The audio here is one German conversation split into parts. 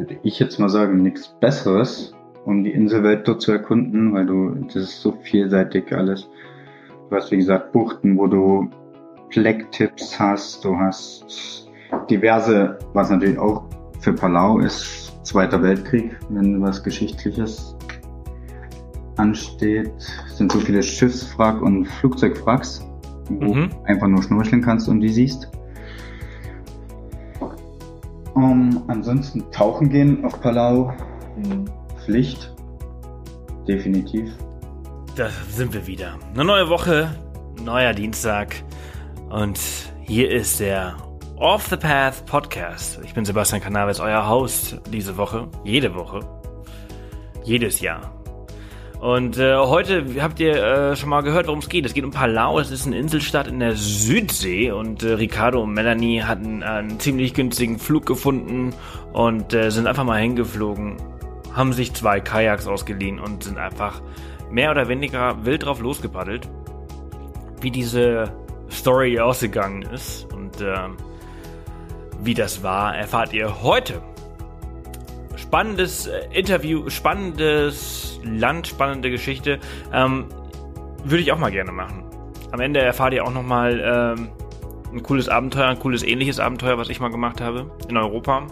würde ich jetzt mal sagen, nichts Besseres, um die Inselwelt dort zu erkunden, weil du, das ist so vielseitig alles. Du hast, wie gesagt, Buchten, wo du Flecktipps hast, du hast diverse, was natürlich auch für Palau ist, Zweiter Weltkrieg, wenn was Geschichtliches ansteht, sind so viele Schiffswrack und Flugzeugwracks, wo mhm. du einfach nur schnorcheln kannst und die siehst. Um, ansonsten tauchen gehen auf Palau, mhm. Pflicht, definitiv. Da sind wir wieder. Eine neue Woche, neuer Dienstag und hier ist der Off the Path Podcast. Ich bin Sebastian Canaves, euer Host diese Woche, jede Woche, jedes Jahr. Und äh, heute habt ihr äh, schon mal gehört, worum es geht. Es geht um Palau. Es ist eine Inselstadt in der Südsee und äh, Ricardo und Melanie hatten einen ziemlich günstigen Flug gefunden und äh, sind einfach mal hingeflogen, haben sich zwei Kajaks ausgeliehen und sind einfach mehr oder weniger wild drauf losgepaddelt. Wie diese Story ausgegangen ist und äh, wie das war, erfahrt ihr heute. Spannendes äh, Interview, spannendes Land, spannende Geschichte. Ähm, würde ich auch mal gerne machen. Am Ende erfahrt ihr auch nochmal ähm, ein cooles Abenteuer, ein cooles ähnliches Abenteuer, was ich mal gemacht habe in Europa.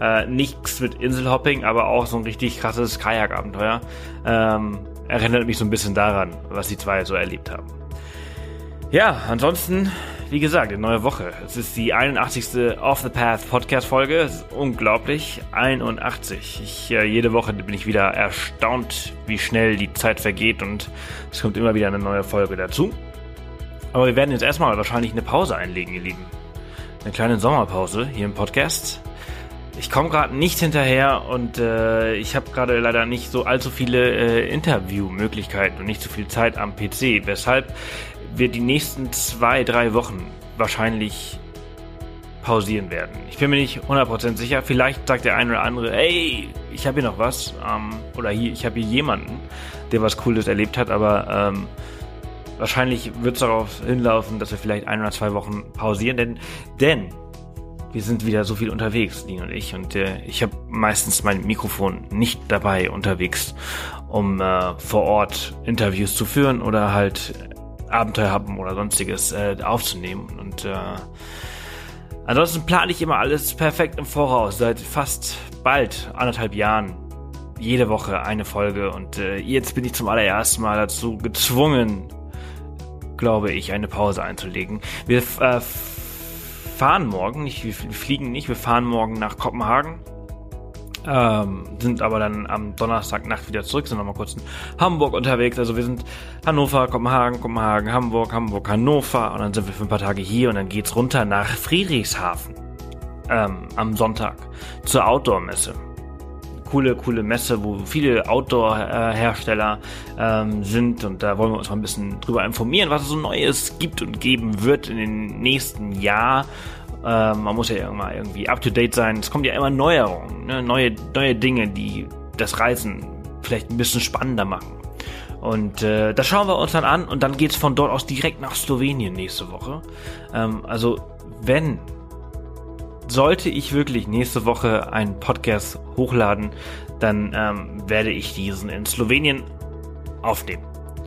Äh, nichts mit Inselhopping, aber auch so ein richtig krasses Kajak-Abenteuer. Ähm, erinnert mich so ein bisschen daran, was die zwei so erlebt haben. Ja, ansonsten wie gesagt, eine neue Woche. Es ist die 81. Off the Path Podcast Folge. Es ist unglaublich. 81. Ich, äh, jede Woche bin ich wieder erstaunt, wie schnell die Zeit vergeht und es kommt immer wieder eine neue Folge dazu. Aber wir werden jetzt erstmal wahrscheinlich eine Pause einlegen, ihr Lieben. Eine kleine Sommerpause hier im Podcast. Ich komme gerade nicht hinterher und äh, ich habe gerade leider nicht so allzu viele äh, Interviewmöglichkeiten und nicht so viel Zeit am PC, weshalb wir die nächsten zwei, drei Wochen wahrscheinlich pausieren werden. Ich bin mir nicht 100% sicher. Vielleicht sagt der eine oder andere, ey, ich habe hier noch was. Ähm, oder hier, ich habe hier jemanden, der was Cooles erlebt hat, aber ähm, wahrscheinlich wird es darauf hinlaufen, dass wir vielleicht ein oder zwei Wochen pausieren, denn, denn wir sind wieder so viel unterwegs, Dean und ich, und äh, ich habe meistens mein Mikrofon nicht dabei unterwegs, um äh, vor Ort Interviews zu führen oder halt Abenteuer haben oder sonstiges äh, aufzunehmen. Und äh, ansonsten plane ich immer alles perfekt im Voraus. Seit fast bald anderthalb Jahren jede Woche eine Folge. Und äh, jetzt bin ich zum allerersten Mal dazu gezwungen, glaube ich, eine Pause einzulegen. Wir äh, fahren morgen, nicht, wir fliegen nicht, wir fahren morgen nach Kopenhagen ähm, sind aber dann am Donnerstagnacht wieder zurück, sind nochmal kurz in Hamburg unterwegs. Also wir sind Hannover, Kopenhagen, Kopenhagen, Hamburg, Hamburg, Hannover und dann sind wir für ein paar Tage hier und dann geht's runter nach Friedrichshafen ähm, am Sonntag zur Outdoor-Messe. Coole, coole Messe, wo viele Outdoor-Hersteller ähm, sind und da wollen wir uns mal ein bisschen drüber informieren, was es so Neues gibt und geben wird in den nächsten Jahr ähm, man muss ja immer irgendwie up to date sein. Es kommt ja immer Neuerungen, ne? neue, neue Dinge, die das Reisen vielleicht ein bisschen spannender machen. Und äh, das schauen wir uns dann an und dann geht's von dort aus direkt nach Slowenien nächste Woche. Ähm, also wenn sollte ich wirklich nächste Woche einen Podcast hochladen, dann ähm, werde ich diesen in Slowenien aufnehmen.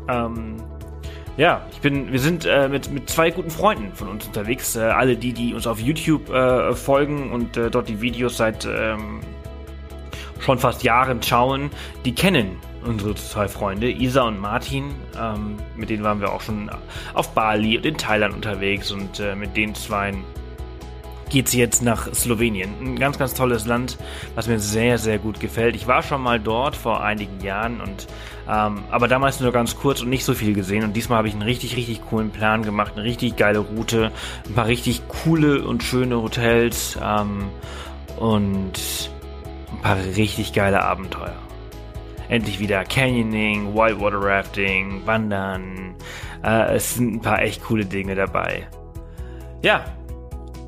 Ähm, ja, ich bin, wir sind äh, mit, mit zwei guten Freunden von uns unterwegs. Äh, alle die, die uns auf YouTube äh, folgen und äh, dort die Videos seit ähm, schon fast Jahren schauen, die kennen unsere zwei Freunde, Isa und Martin. Ähm, mit denen waren wir auch schon auf Bali und in Thailand unterwegs und äh, mit den zweien geht es jetzt nach Slowenien. Ein ganz, ganz tolles Land, was mir sehr, sehr gut gefällt. Ich war schon mal dort vor einigen Jahren und ähm, aber damals nur ganz kurz und nicht so viel gesehen. Und diesmal habe ich einen richtig, richtig coolen Plan gemacht, eine richtig geile Route, ein paar richtig coole und schöne Hotels ähm, und ein paar richtig geile Abenteuer. Endlich wieder Canyoning, Whitewater Rafting, Wandern. Äh, es sind ein paar echt coole Dinge dabei. Ja,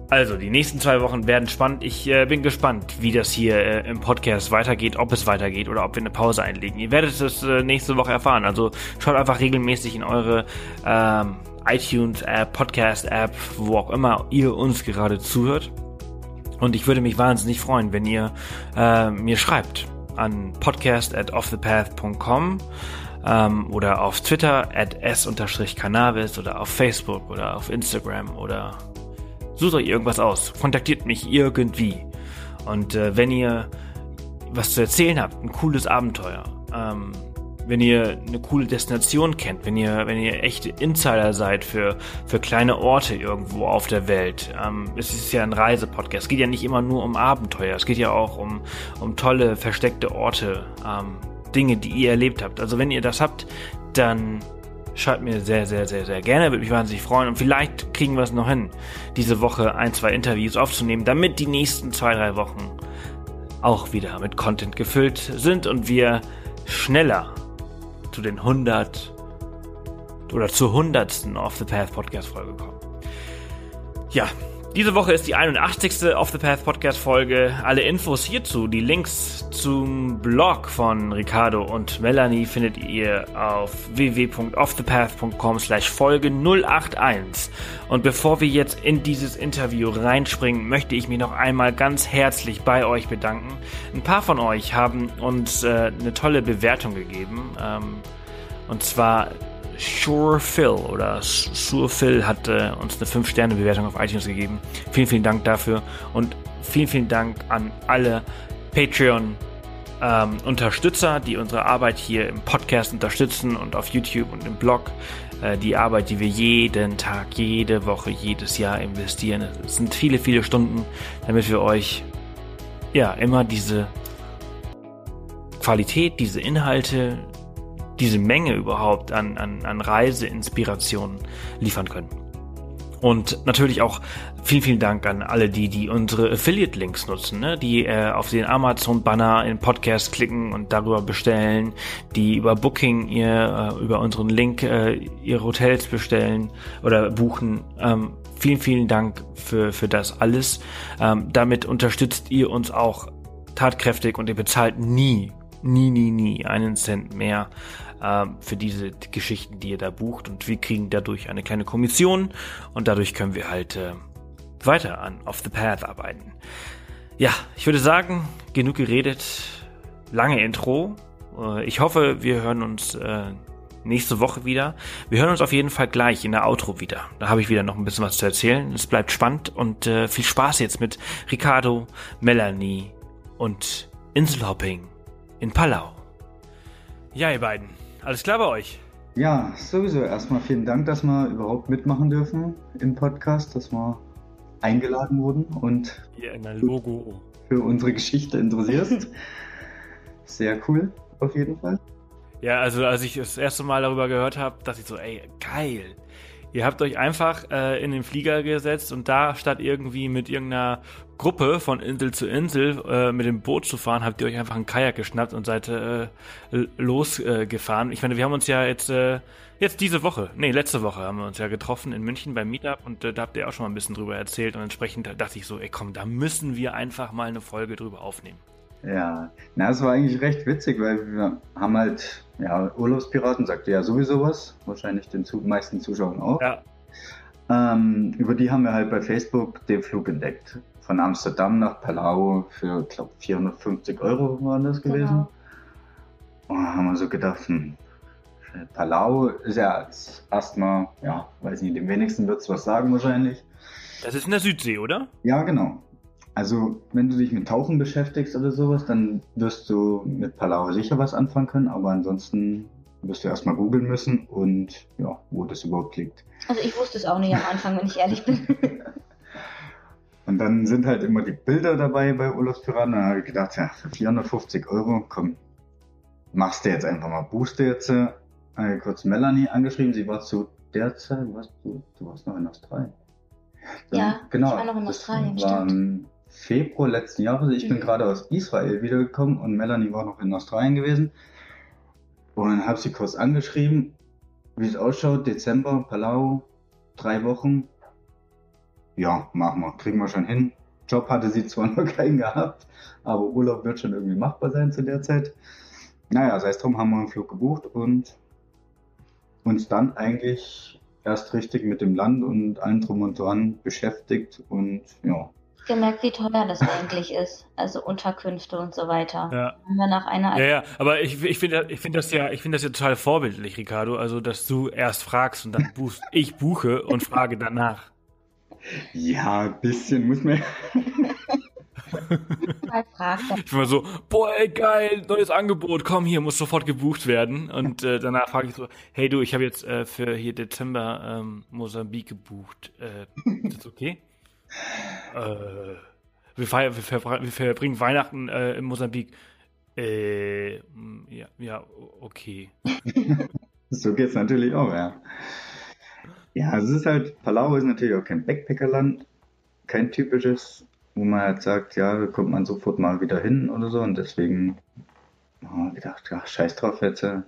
also, die nächsten zwei Wochen werden spannend. Ich äh, bin gespannt, wie das hier äh, im Podcast weitergeht, ob es weitergeht oder ob wir eine Pause einlegen. Ihr werdet es äh, nächste Woche erfahren. Also schaut einfach regelmäßig in eure ähm, iTunes-App, Podcast-App, wo auch immer ihr uns gerade zuhört. Und ich würde mich wahnsinnig freuen, wenn ihr äh, mir schreibt an podcast at offthepath.com ähm, oder auf Twitter at s-cannabis oder auf Facebook oder auf Instagram oder sucht euch irgendwas aus. Kontaktiert mich irgendwie. Und äh, wenn ihr was zu erzählen habt, ein cooles Abenteuer, ähm, wenn ihr eine coole Destination kennt, wenn ihr, wenn ihr echte Insider seid für, für kleine Orte irgendwo auf der Welt. Ähm, es ist ja ein Reisepodcast. Es geht ja nicht immer nur um Abenteuer. Es geht ja auch um, um tolle, versteckte Orte, ähm, Dinge, die ihr erlebt habt. Also wenn ihr das habt, dann schreibt mir sehr, sehr, sehr, sehr gerne. Würde mich wahnsinnig freuen. Und vielleicht kriegen wir es noch hin, diese Woche ein, zwei Interviews aufzunehmen, damit die nächsten zwei, drei Wochen auch wieder mit Content gefüllt sind und wir schneller zu den 100 oder zur 100. Off the Path Podcast Folge kommen. Ja, diese Woche ist die 81. Off the Path Podcast Folge. Alle Infos hierzu, die Links zum Blog von Ricardo und Melanie findet ihr auf www.offthepath.com slash Folge 081. Und bevor wir jetzt in dieses Interview reinspringen, möchte ich mich noch einmal ganz herzlich bei euch bedanken. Ein paar von euch haben uns äh, eine tolle Bewertung gegeben. Ähm, und zwar Sure Phil oder Sure Phil hat äh, uns eine 5-Sterne-Bewertung auf iTunes gegeben. Vielen, vielen Dank dafür und vielen, vielen Dank an alle Patreon ähm, Unterstützer, die unsere Arbeit hier im Podcast unterstützen und auf YouTube und im Blog. Äh, die Arbeit, die wir jeden Tag, jede Woche, jedes Jahr investieren. Es sind viele, viele Stunden, damit wir euch ja immer diese Qualität, diese Inhalte, diese Menge überhaupt an, an, an Reiseinspirationen liefern können. Und natürlich auch vielen, vielen Dank an alle, die, die unsere Affiliate-Links nutzen, ne? die äh, auf den Amazon-Banner in Podcast klicken und darüber bestellen, die über Booking ihr, äh, über unseren Link äh, ihre Hotels bestellen oder buchen. Ähm, vielen, vielen Dank für, für das alles. Ähm, damit unterstützt ihr uns auch tatkräftig und ihr bezahlt nie, nie, nie, nie einen Cent mehr ähm, für diese Geschichten, die ihr da bucht. Und wir kriegen dadurch eine kleine Kommission und dadurch können wir halt äh, weiter an Off the Path arbeiten. Ja, ich würde sagen, genug geredet. Lange Intro. Äh, ich hoffe, wir hören uns äh, nächste Woche wieder. Wir hören uns auf jeden Fall gleich in der Outro wieder. Da habe ich wieder noch ein bisschen was zu erzählen. Es bleibt spannend und äh, viel Spaß jetzt mit Ricardo, Melanie und Inselhopping in Palau. Ja, ihr beiden. Alles klar bei euch? Ja, sowieso. Erstmal vielen Dank, dass wir überhaupt mitmachen dürfen im Podcast, dass wir eingeladen wurden und ja, Logo. für unsere Geschichte interessierst. Sehr cool, auf jeden Fall. Ja, also als ich das erste Mal darüber gehört habe, dachte ich so, ey, geil. Ihr habt euch einfach äh, in den Flieger gesetzt und da statt irgendwie mit irgendeiner Gruppe von Insel zu Insel äh, mit dem Boot zu fahren, habt ihr euch einfach einen Kajak geschnappt und seid äh, losgefahren. ich meine, wir haben uns ja jetzt äh, jetzt diese Woche, nee, letzte Woche haben wir uns ja getroffen in München beim Meetup und äh, da habt ihr auch schon mal ein bisschen drüber erzählt und entsprechend dachte ich so, ey komm, da müssen wir einfach mal eine Folge drüber aufnehmen. Ja, na, es war eigentlich recht witzig, weil wir haben halt, ja, Urlaubspiraten sagte ja sowieso was, wahrscheinlich den meisten Zuschauern auch. Ja. Ähm, über die haben wir halt bei Facebook den Flug entdeckt von Amsterdam nach Palau für, ich glaube, 450 Euro waren das gewesen. Genau. Und da haben wir so gedacht, hm, Palau ist ja erstmal, ja, weiß nicht, dem wenigsten wird es was sagen wahrscheinlich. Das ist in der Südsee, oder? Ja, genau. Also, wenn du dich mit Tauchen beschäftigst oder sowas, dann wirst du mit Palau sicher was anfangen können, aber ansonsten wirst du erstmal googeln müssen und ja, wo das überhaupt liegt. Also ich wusste es auch nicht am Anfang, wenn ich ehrlich bin. Und dann sind halt immer die Bilder dabei bei Urlaubspiraten. Dann habe ich gedacht, ja, für 450 Euro, komm, machst du jetzt einfach mal, du jetzt. Äh, kurz Melanie angeschrieben, sie war zu der Zeit, warst du, du warst noch in Australien. Dann, ja, genau, ich war noch in Australien, das Februar letzten Jahres. Ich mhm. bin gerade aus Israel wiedergekommen und Melanie war noch in Australien gewesen. Und dann habe sie kurz angeschrieben, wie es ausschaut, Dezember, Palau, drei Wochen, ja, machen wir, kriegen wir schon hin. Job hatte sie zwar noch keinen gehabt, aber Urlaub wird schon irgendwie machbar sein zu der Zeit. Naja, sei es drum, haben wir einen Flug gebucht und uns dann eigentlich erst richtig mit dem Land und allem drum und dran beschäftigt und ja. Gemerkt, wie teuer das eigentlich ist. Also Unterkünfte und so weiter. Ja. Haben wir nach einer ja, ja, aber ich, ich finde ich finde das ja, ich finde das ja total vorbildlich, Ricardo. Also, dass du erst fragst und dann buchst. ich buche und frage danach. Ja, ein bisschen muss man. ich bin mal so, boah, ey, geil, neues Angebot, komm hier, muss sofort gebucht werden. Und äh, danach frage ich so, hey du, ich habe jetzt äh, für hier Dezember ähm, Mosambik gebucht. Äh, ist das okay? Äh, wir, feiern, wir, ver wir verbringen Weihnachten äh, in Mosambik. Äh, ja, ja, okay. so geht's natürlich auch, ja. Ja, es ist halt, Palau ist natürlich auch kein Backpackerland, kein typisches wo man halt sagt, ja, da kommt man sofort mal wieder hin oder so. Und deswegen haben wir gedacht, ja, scheiß drauf jetzt. Äh,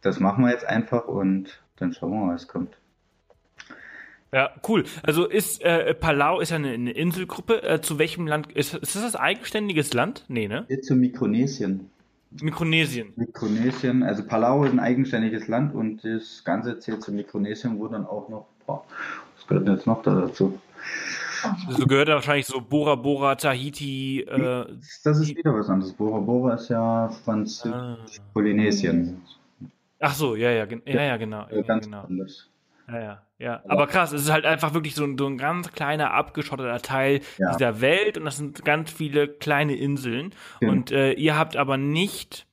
das machen wir jetzt einfach und dann schauen wir mal, was kommt. Ja, cool. Also ist äh, Palau ist eine, eine Inselgruppe. Äh, zu welchem Land ist, ist das ein eigenständiges Land? Nee, ne? Zu Mikronesien. Mikronesien. Mikronesien, also Palau ist ein eigenständiges Land und das Ganze zählt zu Mikronesien, wo dann auch noch, boah, was gehört denn jetzt noch da dazu? So gehört da wahrscheinlich so Bora Bora, Tahiti. Äh, das ist wieder was anderes. Bora Bora ist ja Französisch, ah. Polynesien. Ach so, ja, ja, ja, ja, genau. Ja, ganz genau. anders. Ja, ja, ja. Aber krass, es ist halt einfach wirklich so ein, so ein ganz kleiner, abgeschotteter Teil ja. dieser Welt und das sind ganz viele kleine Inseln. Ja. Und äh, ihr habt aber nicht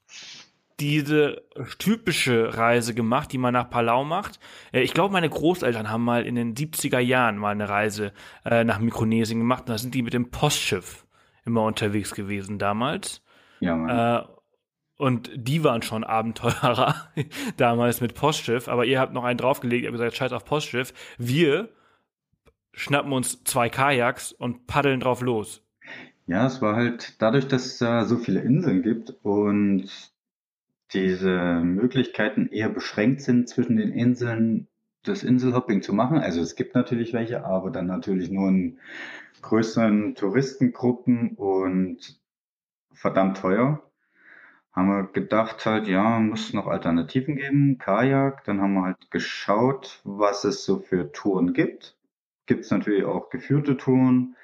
diese typische Reise gemacht, die man nach Palau macht. Äh, ich glaube, meine Großeltern haben mal in den 70er Jahren mal eine Reise äh, nach Mikronesien gemacht. Und da sind die mit dem Postschiff immer unterwegs gewesen damals. Ja, Mann. Äh, und die waren schon Abenteurer damals mit Postschiff. Aber ihr habt noch einen draufgelegt, ihr habt gesagt, scheiß auf Postschiff. Wir schnappen uns zwei Kajaks und paddeln drauf los. Ja, es war halt dadurch, dass es da so viele Inseln gibt und diese Möglichkeiten eher beschränkt sind, zwischen den Inseln das Inselhopping zu machen. Also es gibt natürlich welche, aber dann natürlich nur in größeren Touristengruppen und verdammt teuer. Haben wir gedacht halt, ja, muss noch Alternativen geben, Kajak. Dann haben wir halt geschaut, was es so für Touren gibt. Gibt es natürlich auch geführte Touren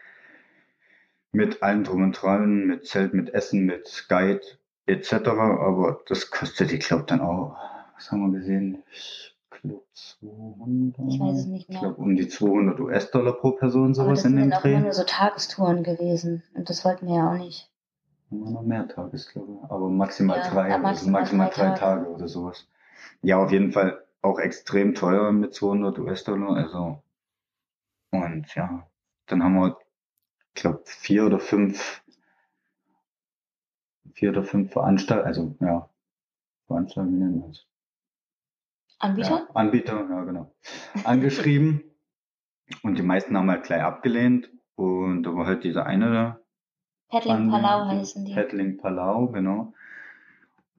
mit allem drum und dran, mit Zelt, mit Essen, mit Guide etc. Aber das kostet, ich glaube, dann auch, was haben wir gesehen? Ich glaube 200. Ich weiß es nicht mehr. Ich glaube um die 200 US-Dollar pro Person sowas in dem Dreh. Das sind auch immer nur so Tagestouren gewesen und das wollten wir ja auch nicht. Immer noch mehr Tages, glaube ich. Aber maximal ja, drei, maximal, also maximal drei, Tage. Tage oder sowas. Ja, auf jeden Fall auch extrem teuer mit 200 US-Dollar. Also und ja, dann haben wir, ich glaube, vier oder fünf vier oder fünf Veranstalter, also ja, Veranstalter, wie nennen wir es? Anbieter? Ja, Anbieter, ja genau. Angeschrieben und die meisten haben halt gleich abgelehnt und da war halt dieser eine da. Paddling Palau heißen die. Paddling Palau, genau.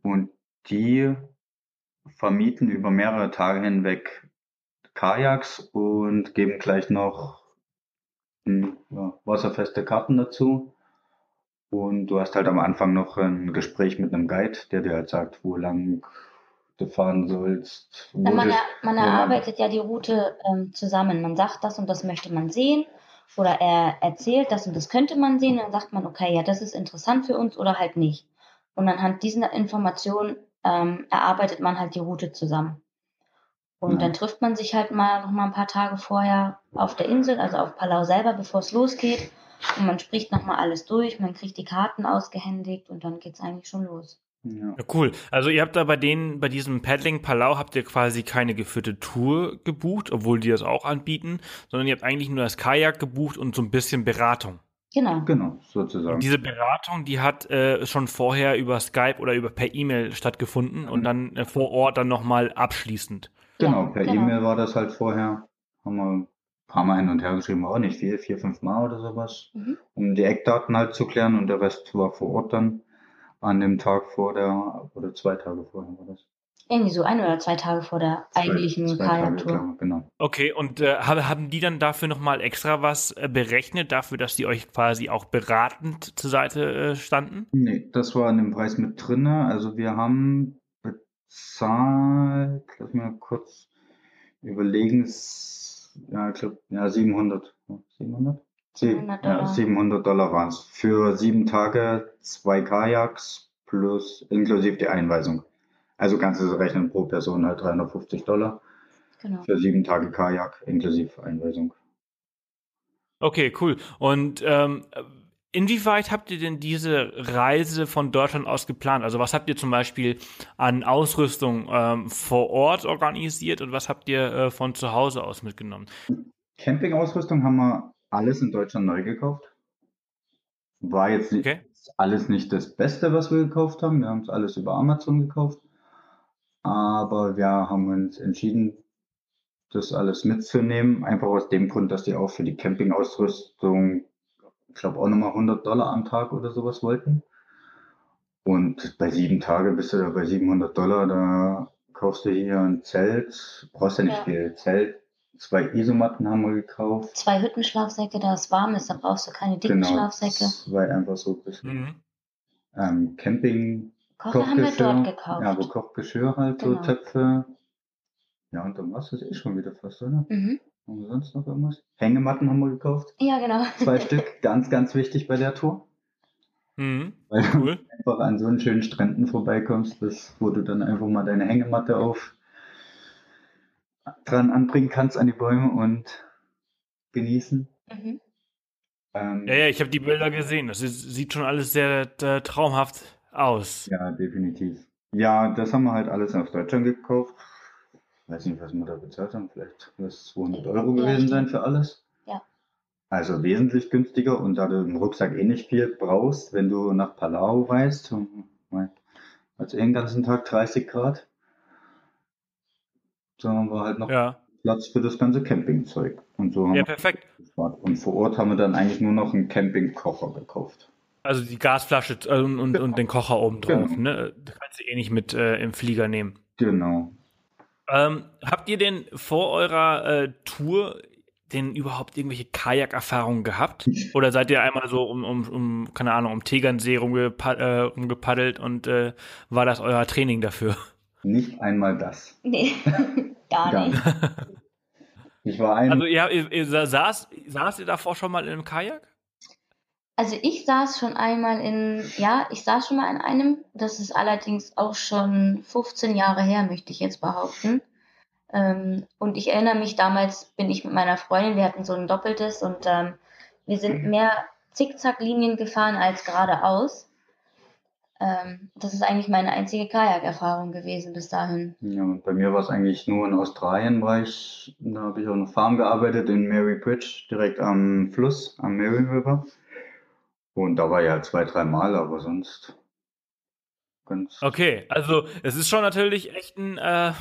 Und die vermieten über mehrere Tage hinweg Kajaks und geben gleich noch ja, wasserfeste Karten dazu. Und du hast halt am Anfang noch ein Gespräch mit einem Guide, der dir halt sagt, wo lang du fahren sollst. Ja, man, er, man erarbeitet ja die Route ähm, zusammen. Man sagt, das und das möchte man sehen. Oder er erzählt, das und das könnte man sehen. Dann sagt man, okay, ja, das ist interessant für uns oder halt nicht. Und anhand dieser Information ähm, erarbeitet man halt die Route zusammen. Und ja. dann trifft man sich halt mal noch mal ein paar Tage vorher auf der Insel, also auf Palau selber, bevor es losgeht. Und man spricht nochmal alles durch, man kriegt die Karten ausgehändigt und dann geht's eigentlich schon los. Ja. ja. cool. Also ihr habt da bei denen, bei diesem Paddling Palau habt ihr quasi keine geführte Tour gebucht, obwohl die das auch anbieten, sondern ihr habt eigentlich nur das Kajak gebucht und so ein bisschen Beratung. Genau. Genau, sozusagen. Und diese Beratung, die hat äh, schon vorher über Skype oder über per E-Mail stattgefunden mhm. und dann äh, vor Ort dann nochmal abschließend. Genau, per genau. E-Mail war das halt vorher. Haben wir paar Mal hin und her geschrieben, auch nicht viel, vier, fünf Mal oder sowas, mhm. um die Eckdaten halt zu klären und der Rest war vor Ort dann an dem Tag vor der, oder zwei Tage vorher war das. Irgendwie so ein oder zwei Tage vor der eigentlichen Kajaktour. Genau. Okay, und äh, haben die dann dafür nochmal extra was äh, berechnet, dafür, dass die euch quasi auch beratend zur Seite äh, standen? Nee, das war in dem Preis mit drinne. Also wir haben bezahlt, lass mal kurz überlegen, ja, ich glaube, ja, 700. 700? 700 Ja, Dollar. 700 Dollar waren es. Für sieben Tage zwei Kajaks plus inklusive die Einweisung. Also kannst du rechnen pro Person halt 350 Dollar Genau. für sieben Tage Kajak inklusive Einweisung. Okay, cool. Und ähm, inwieweit habt ihr denn diese Reise von Deutschland aus geplant? Also was habt ihr zum Beispiel an Ausrüstung ähm, vor Ort organisiert und was habt ihr äh, von zu Hause aus mitgenommen? Campingausrüstung haben wir alles in Deutschland neu gekauft. War jetzt nicht, Okay. alles nicht das Beste, was wir gekauft haben. Wir haben es alles über Amazon gekauft. Aber wir haben uns entschieden, das alles mitzunehmen. Einfach aus dem Grund, dass die auch für die Campingausrüstung, ich glaube, auch nochmal 100 Dollar am Tag oder sowas wollten. Und bei sieben Tage bist du da bei 700 Dollar. Da kaufst du hier ein Zelt. Brauchst ja nicht Ja. viel. Zelt. Zwei Isomatten haben wir gekauft. Zwei Hüttenschlafsäcke, da es warm ist, da brauchst du keine dicken Genau. Schlafsäcke. Zwei einfach so ein bisschen. Mhm. Ähm, Camping, Kocher haben wir Kochgeschirr. dort gekauft. Ja, aber Kochgeschirr halt, so Genau. Töpfe. Ja, und dann war es das eh schon wieder fast, oder? mhm. Haben wir sonst noch irgendwas? Hängematten haben wir gekauft. Ja, genau. Zwei Stück. Ganz, ganz wichtig bei der Tour. Mhm. Weil du Cool. einfach an so einen schönen Stränden vorbeikommst, das, wo du dann einfach mal deine Hängematte auf dran anbringen kannst an die Bäume und genießen. Mhm. Ähm, Ja, ja, ich habe die Bilder gesehen. Das ist, sieht schon alles sehr äh, traumhaft aus. Ja, definitiv. Ja, das haben wir halt alles aus Deutschland gekauft. Weiß nicht, was wir da bezahlt haben. Vielleicht was 200 Euro gewesen sein für alles. Ja. Also wesentlich günstiger und da du im Rucksack eh nicht viel brauchst, wenn du nach Palau reist, hat eh den ganzen Tag 30 Grad. So haben wir halt noch Ja, Platz für das ganze Campingzeug. Und so haben ja wir perfekt. Und vor Ort haben wir dann eigentlich nur noch einen Campingkocher gekauft. Also die Gasflasche äh, und, und, und den Kocher oben drauf. Genau. Ne? Das kannst du eh nicht mit äh, im Flieger nehmen. Genau. Ähm, habt ihr denn vor eurer äh, Tour denn überhaupt irgendwelche Kajakerfahrungen gehabt? Oder seid ihr einmal so um, um, um keine Ahnung, um Tegernsee rumgepa äh, rumgepaddelt und äh, war das euer Training dafür? Nicht einmal das. Nee, gar, Gar nicht. Ich war ein, Also ihr, ihr, ihr saß, saß ihr davor schon mal in einem Kajak? Also ich saß schon einmal in, ja, ich saß schon mal in einem, das ist allerdings auch schon 15 Jahre her, möchte ich jetzt behaupten. Ähm, und ich erinnere mich, damals bin ich mit meiner Freundin, wir hatten so ein doppeltes und ähm, wir sind mehr Zickzacklinien gefahren als geradeaus. Ähm, das ist eigentlich meine einzige Kajakerfahrung gewesen bis dahin. Ja, und bei mir war es eigentlich nur in Australien, war ich, da habe ich auf einer Farm gearbeitet in Mary Bridge, direkt am Fluss, am Mary River. Und da war ich halt zwei, drei Mal, aber sonst ganz. Okay, also es ist schon natürlich echt ein äh,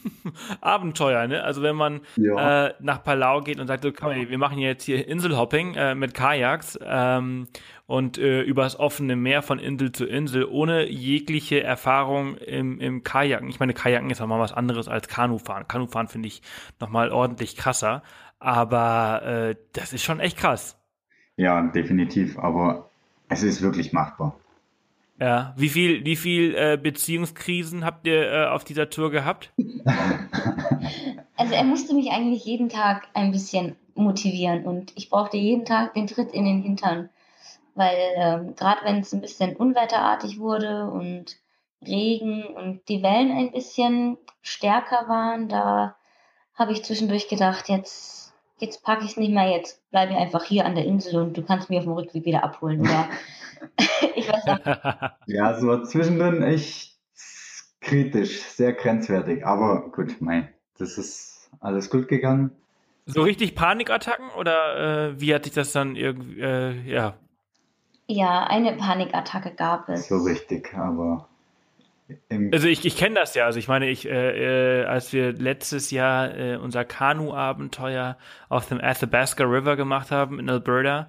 Abenteuer, ne? Also wenn man Ja, äh, nach Palau geht und sagt, so, komm, wir machen jetzt hier Inselhopping äh, mit Kajaks ähm, und äh, übers offene Meer von Insel zu Insel, ohne jegliche Erfahrung im, im Kajaken. Ich meine, Kajaken ist nochmal was anderes als Kanufahren. Kanufahren finde ich nochmal ordentlich krasser, aber äh, das ist schon echt krass. ja, definitiv, aber es ist wirklich machbar. Ja, wie viel, wie viel äh, Beziehungskrisen habt ihr äh, auf dieser Tour gehabt? Also er musste mich eigentlich jeden Tag ein bisschen motivieren und ich brauchte jeden Tag den Tritt in den Hintern, weil ähm, gerade wenn es ein bisschen unwetterartig wurde und Regen und die Wellen ein bisschen stärker waren, da habe ich zwischendurch gedacht, jetzt jetzt packe ich es nicht mehr, jetzt bleibe ich einfach hier an der Insel und du kannst mich auf dem Rückweg wieder abholen oder ich weiß nicht. Ja, es war zwischendrin echt kritisch, sehr grenzwertig, aber gut, mei, das ist alles gut gegangen. So richtig Panikattacken oder äh, wie hat sich das dann irgendwie, äh, ja. Ja, eine Panikattacke gab es. So richtig, aber Also ich, ich kenne das ja. Also ich meine, ich, äh, äh, als wir letztes Jahr äh, unser Kanu-Abenteuer auf dem Athabasca River gemacht haben in Alberta,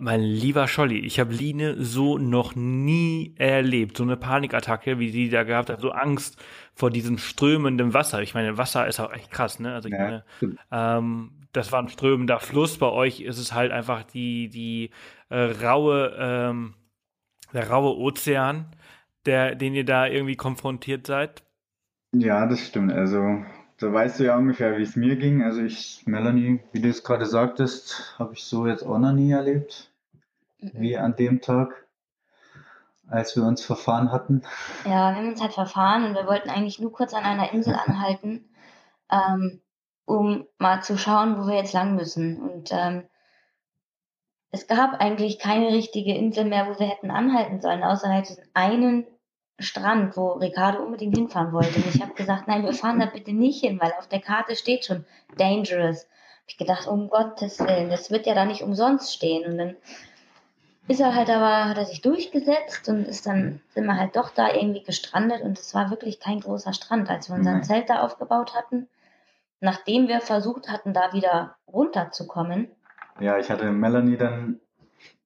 mein lieber Scholli, ich habe Line so noch nie erlebt. So eine Panikattacke, wie die da gehabt hat, so Angst vor diesem strömenden Wasser. Ich meine, Wasser ist auch echt krass, ne? Also ich ja, meine, ähm, das war ein strömender Fluss. Bei euch ist es halt einfach die, die äh, raue, ähm, der raue Ozean, der, den ihr da irgendwie konfrontiert seid. Ja, das stimmt. Also da weißt du ja ungefähr, wie es mir ging. Also ich, Melanie, wie du es gerade sagtest, habe ich so jetzt auch noch nie erlebt, Mhm. wie an dem Tag, als wir uns verfahren hatten. Ja, wir haben uns halt verfahren und wir wollten eigentlich nur kurz an einer Insel anhalten, ähm, um mal zu schauen, wo wir jetzt lang müssen. Und ähm, es gab eigentlich keine richtige Insel mehr, wo wir hätten anhalten sollen, außer halt diesen einen Strand, wo Ricardo unbedingt hinfahren wollte. Und ich habe gesagt, nein, wir fahren da bitte nicht hin, weil auf der Karte steht schon dangerous. Hab ich gedacht, um Gottes Willen, das wird ja da nicht umsonst stehen. Und dann ist er halt aber, hat er sich durchgesetzt und ist dann, sind wir halt doch da irgendwie gestrandet und es war wirklich kein großer Strand, als wir unser Nein. Zelt da aufgebaut hatten. Nachdem wir versucht hatten, da wieder runterzukommen, Ja, ich hatte Melanie dann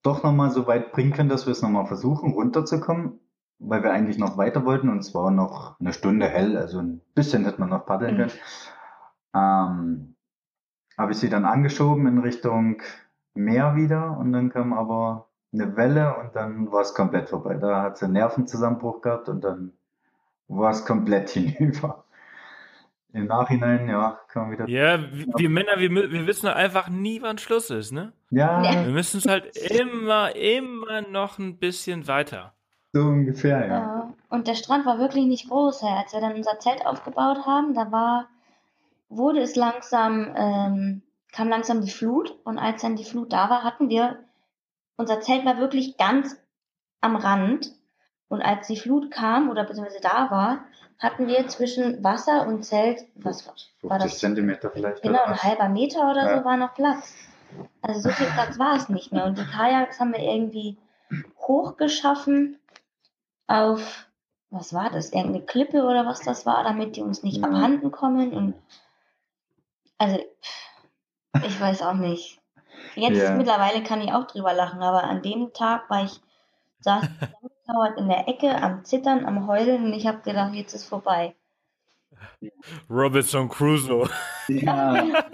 doch nochmal so weit bringen können, dass wir es nochmal versuchen, runterzukommen, weil wir eigentlich noch weiter wollten und es war noch eine Stunde hell, also ein bisschen hätte man noch paddeln Mhm. können. Ähm, habe ich sie dann angeschoben in Richtung Meer wieder und dann kam aber eine Welle und dann war es komplett vorbei. Da hat sie einen Nervenzusammenbruch gehabt und dann war es komplett hinüber. Im Nachhinein, ja, kann man wieder. Ja, wir, wir Männer, wir, wir wissen einfach nie, wann Schluss ist, ne? Ja. Wir müssen es halt immer, immer noch ein bisschen weiter. So ungefähr, ja. Und der Strand war wirklich nicht groß. Als wir dann unser Zelt aufgebaut haben, da war, wurde es langsam, ähm, kam langsam die Flut. Und als dann die Flut da war, hatten wir, unser Zelt war wirklich ganz am Rand. Und als die Flut kam oder beziehungsweise da war, hatten wir zwischen Wasser und Zelt, was war, war 50 das? Zentimeter vielleicht. Genau, ein halber Meter oder Ja. so war noch Platz. Also so viel Platz war es nicht mehr. Und die Kajaks haben wir irgendwie hochgeschaffen auf, was war das? Irgendeine Klippe oder was das war, damit die uns nicht Ja. abhanden kommen. Und also, ich weiß auch nicht. Jetzt Ja. mittlerweile kann ich auch drüber lachen, aber an dem Tag war ich, saß zusammengekauert in der Ecke, am Zittern, am Heulen und ich habe gedacht, jetzt ist vorbei. Robinson Crusoe. Ja.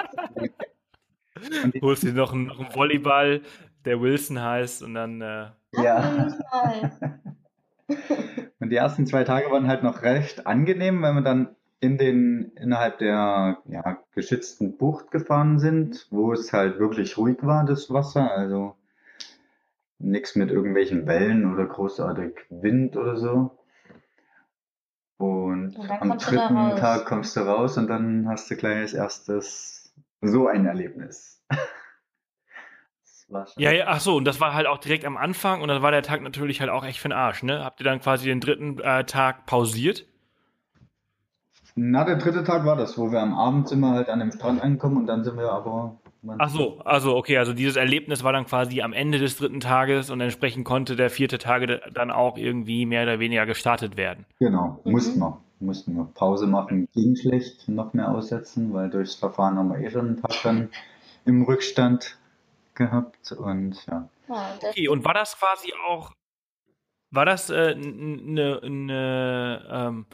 Holst dir noch einen, noch einen Volleyball, der Wilson heißt, und dann. Äh, ja. Und die ersten zwei Tage waren halt noch recht angenehm, weil wir dann in den, innerhalb der ja, geschützten Bucht gefahren sind, wo es halt wirklich ruhig war, das Wasser. Also nichts mit irgendwelchen Wellen oder großartig Wind oder so. Und Und am dritten. Tag kommst du raus und dann hast du gleich als erstes so ein Erlebnis. Schon- ja, ja, ach so, und das war halt auch direkt am Anfang, und dann war der Tag natürlich halt auch echt für den Arsch, ne? Habt ihr dann quasi den dritten äh, Tag pausiert? Na, der dritte Tag war das, wo wir am Abend sind wir halt an dem Strand angekommen und dann sind wir aber. Ach so, also okay, also dieses Erlebnis war dann quasi am Ende des dritten Tages und entsprechend konnte der vierte Tage dann auch irgendwie mehr oder weniger gestartet werden. Genau, Mhm. mussten wir. Mussten wir Pause machen, ging schlecht, noch mehr aussetzen, weil durchs Verfahren haben wir eh schon einen Tag dann im Rückstand gehabt und ja. Okay, und war das quasi auch, war das äh, eine, eine ähm,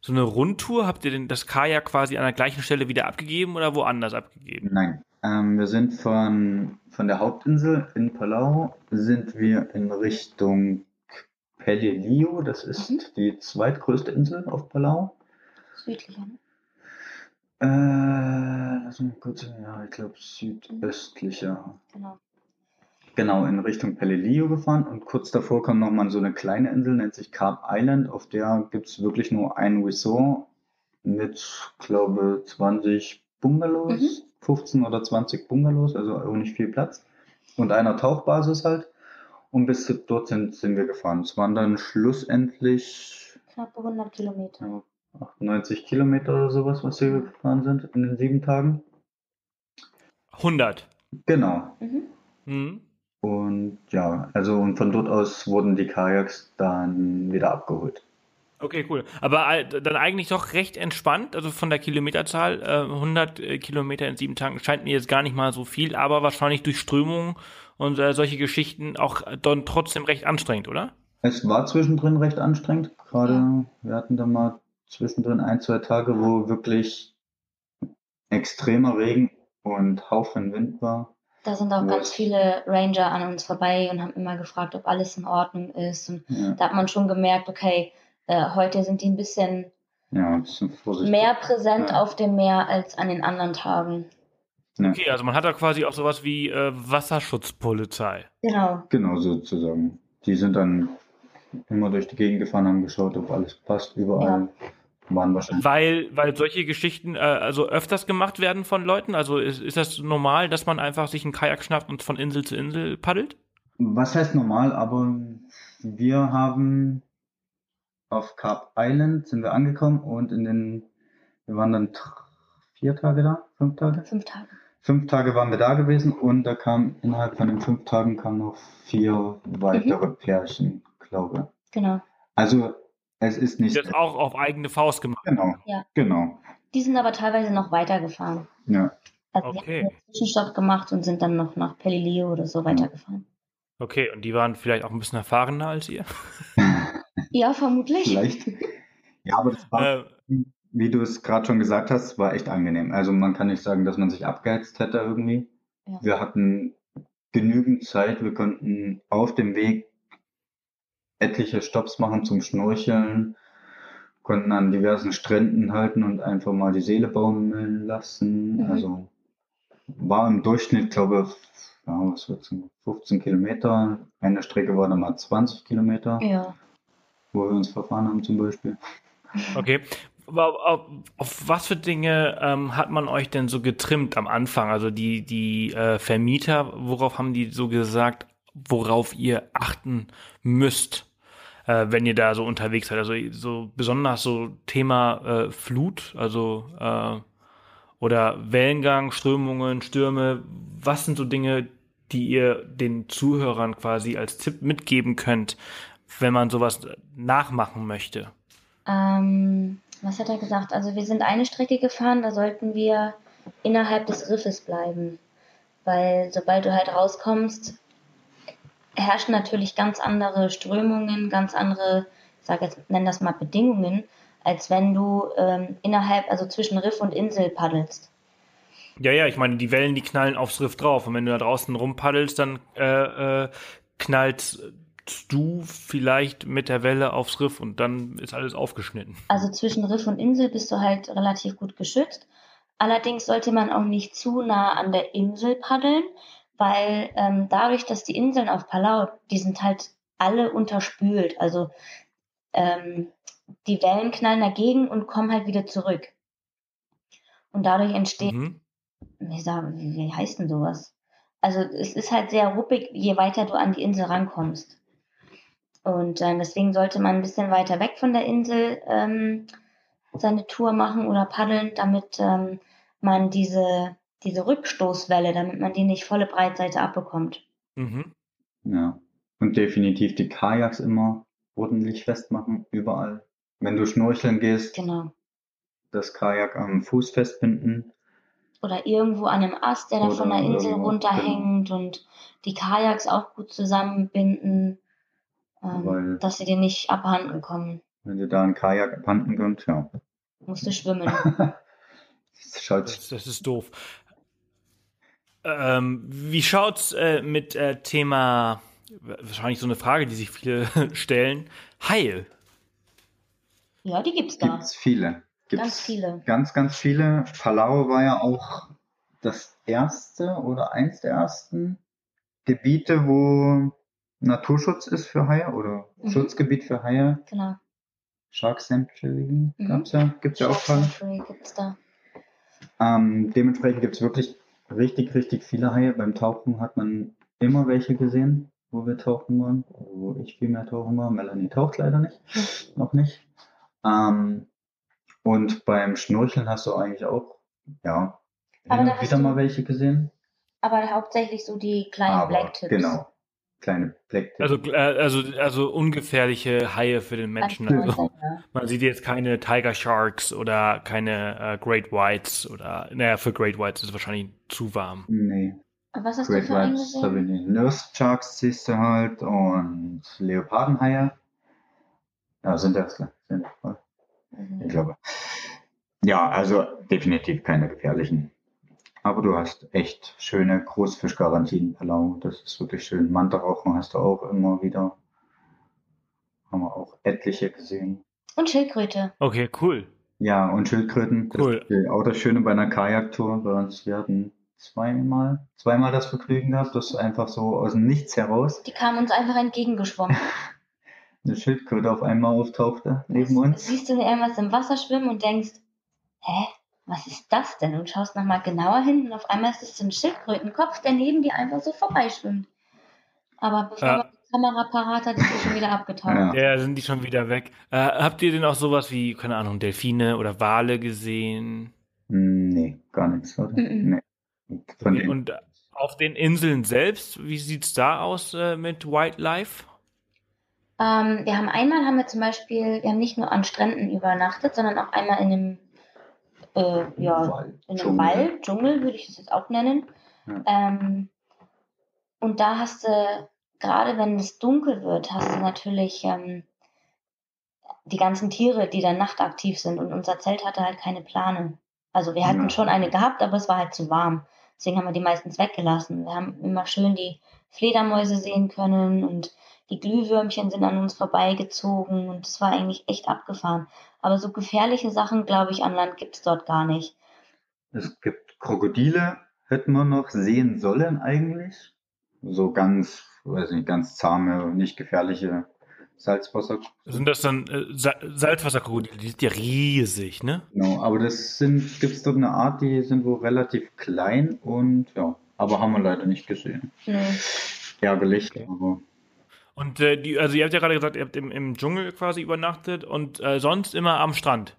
so eine Rundtour? Habt ihr denn das Kajak quasi an der gleichen Stelle wieder abgegeben oder woanders abgegeben? Nein. Ähm, wir sind von, von der Hauptinsel in Palau sind wir in Richtung Peleliu, das ist Mhm. die zweitgrößte Insel auf Palau. südlicher, ne? Äh, lass mich kurz, ja, ich glaube südöstlicher. Genau. Genau, in Richtung Peleliu gefahren und kurz davor kommt nochmal so eine kleine Insel, nennt sich Carp Island. Auf der gibt's wirklich nur ein Resort mit, glaube 20 Bungalows, Mhm. 15 oder 20 Bungalows, also auch nicht viel Platz. Und einer Tauchbasis halt. Und bis dort sind, sind wir gefahren. Es waren dann schlussendlich Knappe 100 Kilometer. ja, 98 Kilometer oder sowas, was wir gefahren sind in den sieben Tagen. 100. Genau. Mhm. Mhm. Und ja, also und von dort aus wurden die Kajaks dann wieder abgeholt. Okay, cool. Aber äh, dann eigentlich doch recht entspannt, also von der Kilometerzahl. Äh, 100 äh, Kilometer in sieben Tagen scheint mir jetzt gar nicht mal so viel, aber wahrscheinlich durch Strömungen und äh, solche Geschichten auch dann trotzdem recht anstrengend, oder? Es war zwischendrin recht anstrengend. Gerade wir hatten da mal zwischendrin ein, zwei Tage, wo wirklich extremer Regen und Haufen Wind war. Da sind auch Ja. ganz viele Ranger an uns vorbei und haben immer gefragt, ob alles in Ordnung ist. Und Ja, da hat man schon gemerkt, okay, äh, heute sind die ein bisschen ja, ein bisschen mehr präsent Ja. auf dem Meer als an den anderen Tagen. Ja, Okay, also man hat da quasi auch sowas wie äh, Wasserschutzpolizei. Genau. Genau sozusagen. Die sind dann immer durch die Gegend gefahren, haben geschaut, ob alles passt, überall. Waren wahrscheinlich. Weil, weil solche Geschichten äh, also öfters gemacht werden von Leuten. Also ist, ist das normal, dass man einfach sich einen Kajak schnappt und von Insel zu Insel paddelt? Was heißt normal, aber wir haben auf Carp Island sind wir angekommen und in den, wir waren dann vier Tage da, fünf Tage? Fünf Tage. Fünf Tage waren wir da gewesen und da kam innerhalb von den fünf Tagen kamen noch vier weitere Pärchen, glaube. Genau. Also es ist nicht das auch auf eigene Faust gemacht. genau, Ja. genau, Die sind aber teilweise noch weitergefahren. ja. Also die Okay. haben einen Zwischenstopp gemacht und sind dann noch nach Pelileo oder so weitergefahren. Okay, und die waren vielleicht auch ein bisschen erfahrener als ihr? Ja, vermutlich. Vielleicht. Ja, aber das war, Äh, wie du es gerade schon gesagt hast, war echt angenehm. Also man kann nicht sagen, dass man sich abgeheizt hätte irgendwie. Ja. Wir hatten genügend Zeit, wir konnten auf dem Weg etliche Stops machen zum Schnorcheln, konnten an diversen Stränden halten und einfach mal die Seele baumeln lassen. Mhm. Also war im Durchschnitt, glaube ich, ja, was wird's denn, 15 Kilometer. Eine Strecke war dann mal 20 Kilometer, Ja. wo wir uns verfahren haben zum Beispiel. Okay. Aber auf, auf was für Dinge ähm, hat man euch denn so getrimmt am Anfang? Also die, die äh, Vermieter, worauf haben die so gesagt, worauf ihr achten müsst, äh, wenn ihr da so unterwegs seid? Also so besonders so Thema äh, Flut, also äh, oder Wellengang, Strömungen, Stürme. Was sind so Dinge, die ihr den Zuhörern quasi als Tipp mitgeben könnt, wenn man sowas nachmachen möchte? Ähm, was hat er gesagt? Also wir sind eine Strecke gefahren, da sollten wir innerhalb des Riffes bleiben. Weil sobald du halt rauskommst, herrschen natürlich ganz andere Strömungen, ganz andere, ich sage jetzt, nenn das mal Bedingungen, als wenn du ähm, innerhalb, also zwischen Riff und Insel paddelst. Ja, ja, ich meine, die Wellen, die knallen aufs Riff drauf. Und wenn du da draußen rumpaddelst, dann äh, äh, knallst du vielleicht mit der Welle aufs Riff und dann ist alles aufgeschnitten. Also zwischen Riff und Insel bist du halt relativ gut geschützt. Allerdings sollte man auch nicht zu nah an der Insel paddeln, weil ähm, dadurch, dass die Inseln auf Palau, die sind halt alle unterspült. Also ähm, die Wellen knallen dagegen und kommen halt wieder zurück. Und dadurch entsteht, Mhm. wie, wie heißt denn sowas? Also es ist halt sehr ruppig, je weiter du an die Insel rankommst. Und äh, deswegen sollte man ein bisschen weiter weg von der Insel ähm, seine Tour machen oder paddeln, damit ähm, man diese, diese Rückstoßwelle, damit man die nicht volle Breitseite abbekommt. Mhm. Ja. Und definitiv die Kajaks immer ordentlich festmachen, überall. Wenn du schnorcheln gehst, Genau. das Kajak am Fuß festbinden. Oder irgendwo an einem Ast, der da von der Insel runterhängt und die Kajaks auch gut zusammenbinden, ähm, Weil- dass sie dir nicht abhanden kommen. Wenn dir da ein Kajak abhanden kommt, ja. Musst du schwimmen. Das schaut Das, das ist doof. Ähm, wie schaut's äh, mit äh, Thema, wahrscheinlich so eine Frage, die sich viele stellen, Heil? ja, die gibt's da. gibt's viele. Gibt's Ganz viele. Ganz, ganz viele. Palau war ja auch das erste oder eins der ersten Gebiete, wo Naturschutz ist für Haie oder Mhm. Schutzgebiet für Haie. Genau. Shark Sanctuary Mhm. gab's ja, gibt's ja auch Shark. Sanctuary gibt's da. Ähm, dementsprechend gibt's wirklich richtig, richtig viele Haie. Beim Tauchen hat man immer welche gesehen, wo wir tauchen waren, wo ich viel mehr tauchen war. Melanie taucht leider nicht, noch nicht. Ähm, und beim Schnorcheln hast du eigentlich auch, ja, Aber wieder mal welche gesehen. Aber hauptsächlich so die kleinen Aber Blacktips. genau, kleine Blacktips. Also, äh, also, also ungefährliche Haie für den Menschen. Also, man sieht jetzt keine Tiger Sharks oder keine äh, Great Whites oder, naja, für Great Whites ist es wahrscheinlich zu warm. nee, Was hast Great du für Whites habe ich nicht. Nurse Sharks siehst du halt und Leopardenhaie. Ja, sind das, sind das voll. Ich Mhm. glaube. Ja, also definitiv keine gefährlichen. Aber du hast echt schöne Großfischgarantien, Palau. Das ist wirklich schön. Mantarauchen hast du auch immer wieder. Haben wir auch etliche gesehen. Und Schildkröte. Okay, cool. Ja, und Schildkröten. Das Cool. ist auch das Schöne bei einer Kajaktour bei uns. Wir hatten zweimal, zweimal das Vergnügen gehabt, dass einfach so aus dem Nichts heraus Die kamen uns einfach entgegengeschwommen. eine Schildkröte auf einmal auftauchte neben uns. Siehst du irgendwas im Wasser schwimmen und denkst, hä, was ist das denn? Und schaust nochmal genauer hin und auf einmal ist es so ein Schildkrötenkopf, der neben dir einfach so vorbeischwimmt. Aber bevor Ja. man die Kamera parat hat, ist er schon wieder abgetaucht. Ja. Ja, sind die schon wieder weg. Äh, habt ihr denn auch sowas wie, keine Ahnung, Delfine oder Wale gesehen? Nee, gar nichts, oder? Mhm. Nee. Von Okay, und auf den Inseln selbst, wie sieht's da aus äh, mit Wildlife? Ähm, wir haben einmal, haben wir zum Beispiel, wir haben nicht nur an Stränden übernachtet, sondern auch einmal in einem, äh, ja, Wald, in einem Dschungel. Wald, Dschungel würde ich das jetzt auch nennen. Ja. Ähm, und da hast du, gerade wenn es dunkel wird, hast du natürlich ähm, die ganzen Tiere, die dann nachtaktiv sind. Und unser Zelt hatte halt keine Plane. Also wir hatten Ja. schon eine gehabt, aber es war halt zu warm. Deswegen haben wir die meistens weggelassen. Wir haben immer schön die Fledermäuse sehen können und die Glühwürmchen sind an uns vorbeigezogen und es war eigentlich echt abgefahren. Aber so gefährliche Sachen, glaube ich, an Land gibt's dort gar nicht. Es gibt Krokodile, hätten wir noch sehen sollen eigentlich. So ganz, weiß nicht, ganz zahme, nicht gefährliche Salzwasser. Sind das dann äh, Sa Salzwasserkrokodile? Die sind ja riesig, ne? Genau, aber das sind, gibt es dort eine Art, die sind wohl relativ klein und ja, aber haben wir leider nicht gesehen. Nö. Ärgerlich, Okay. aber Und äh, die, also ihr habt ja gerade gesagt, ihr habt im, im Dschungel quasi übernachtet und äh, sonst immer am Strand.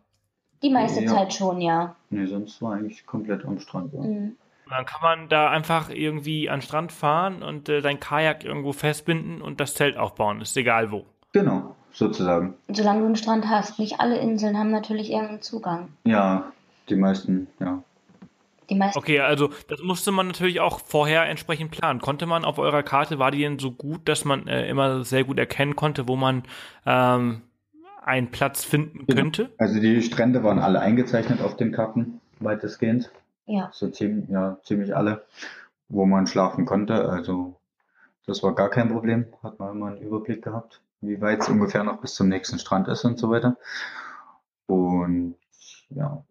Die meiste Ja. Zeit schon, ja. nee, sonst war eigentlich komplett am Strand. Ja. Mhm. Und dann kann man da einfach irgendwie an den Strand fahren und äh, sein Kajak irgendwo festbinden und das Zelt aufbauen. Ist egal wo. Genau, sozusagen. Solange du einen Strand hast. Nicht alle Inseln haben natürlich irgendeinen Zugang. Ja, die meisten, ja. Die meisten. Okay, also das musste man natürlich auch vorher entsprechend planen. Konnte man auf eurer Karte, war die denn so gut, dass man äh, immer sehr gut erkennen konnte, wo man ähm, einen Platz finden Genau. könnte? Also die Strände waren alle eingezeichnet auf den Karten, weitestgehend. Ja. So ziemlich, ja, ziemlich alle, wo man schlafen konnte. Also das war gar kein Problem. Hat man immer einen Überblick gehabt, wie weit es ungefähr noch bis zum nächsten Strand ist und so weiter. Und ja,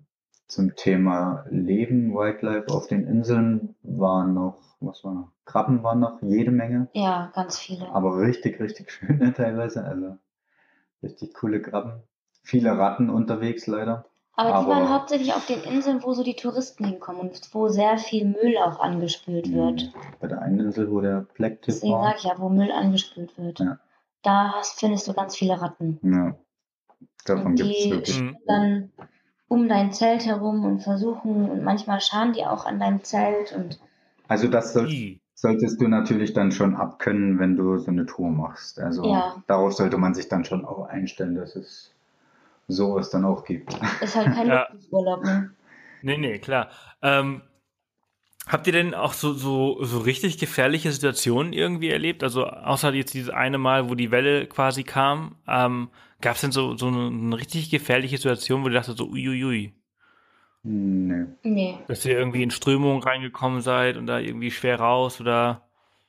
zum Thema Leben, Wildlife auf den Inseln waren noch, was war noch? Krabben waren noch jede Menge, Ja, ganz viele. aber richtig, richtig schöne teilweise. Also richtig coole Krabben. Viele Ratten unterwegs leider. Aber die aber- waren hauptsächlich auf den Inseln, wo so die Touristen hinkommen und wo sehr viel Müll auch angespült wird. Bei der einen Insel, wo der Blacktip Deswegen war. ich ja, wo Müll angespült wird. Ja. Da hast, findest du ganz viele Ratten. Ja. Davon gibt es wirklich. Dann um dein Zelt herum und versuchen, und manchmal schaden die auch an deinem Zelt und Also das soll, solltest du natürlich dann schon abkönnen, wenn du so eine Tour machst. Also Ja. darauf sollte man sich dann schon auch einstellen, dass es sowas dann auch gibt. ist halt kein Ja. Luxusurlaub, ne? Nee, nee, klar. Ähm, habt ihr denn auch so, so, so richtig gefährliche Situationen irgendwie erlebt? Also außer jetzt dieses eine Mal, wo die Welle quasi kam, ähm, gab es denn so, so eine, eine richtig gefährliche Situation, wo du dachtest so uiuiui, Nee, Nee. dass ihr irgendwie in Strömung reingekommen seid und da irgendwie schwer raus oder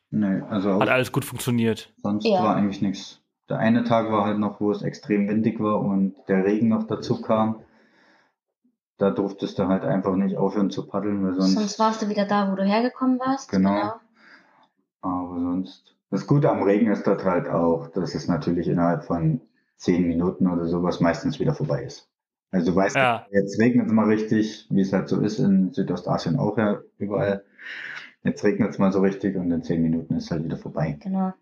nee, also hat alles gut funktioniert? sonst Ja. war eigentlich nichts. Der eine Tag war halt noch, wo es extrem windig war und der Regen noch dazu kam. Da durftest du halt einfach nicht aufhören zu paddeln, weil sonst Sonst warst du wieder da, wo du hergekommen warst. Genau. Aber sonst. Das Gute am Regen ist dort halt auch, dass es natürlich innerhalb von zehn Minuten oder sowas meistens wieder vorbei ist. Also du weißt, Ja. jetzt regnet es mal richtig, wie es halt so ist in Südostasien auch ja überall. Jetzt regnet es mal so richtig und in zehn Minuten ist halt wieder vorbei. Genau.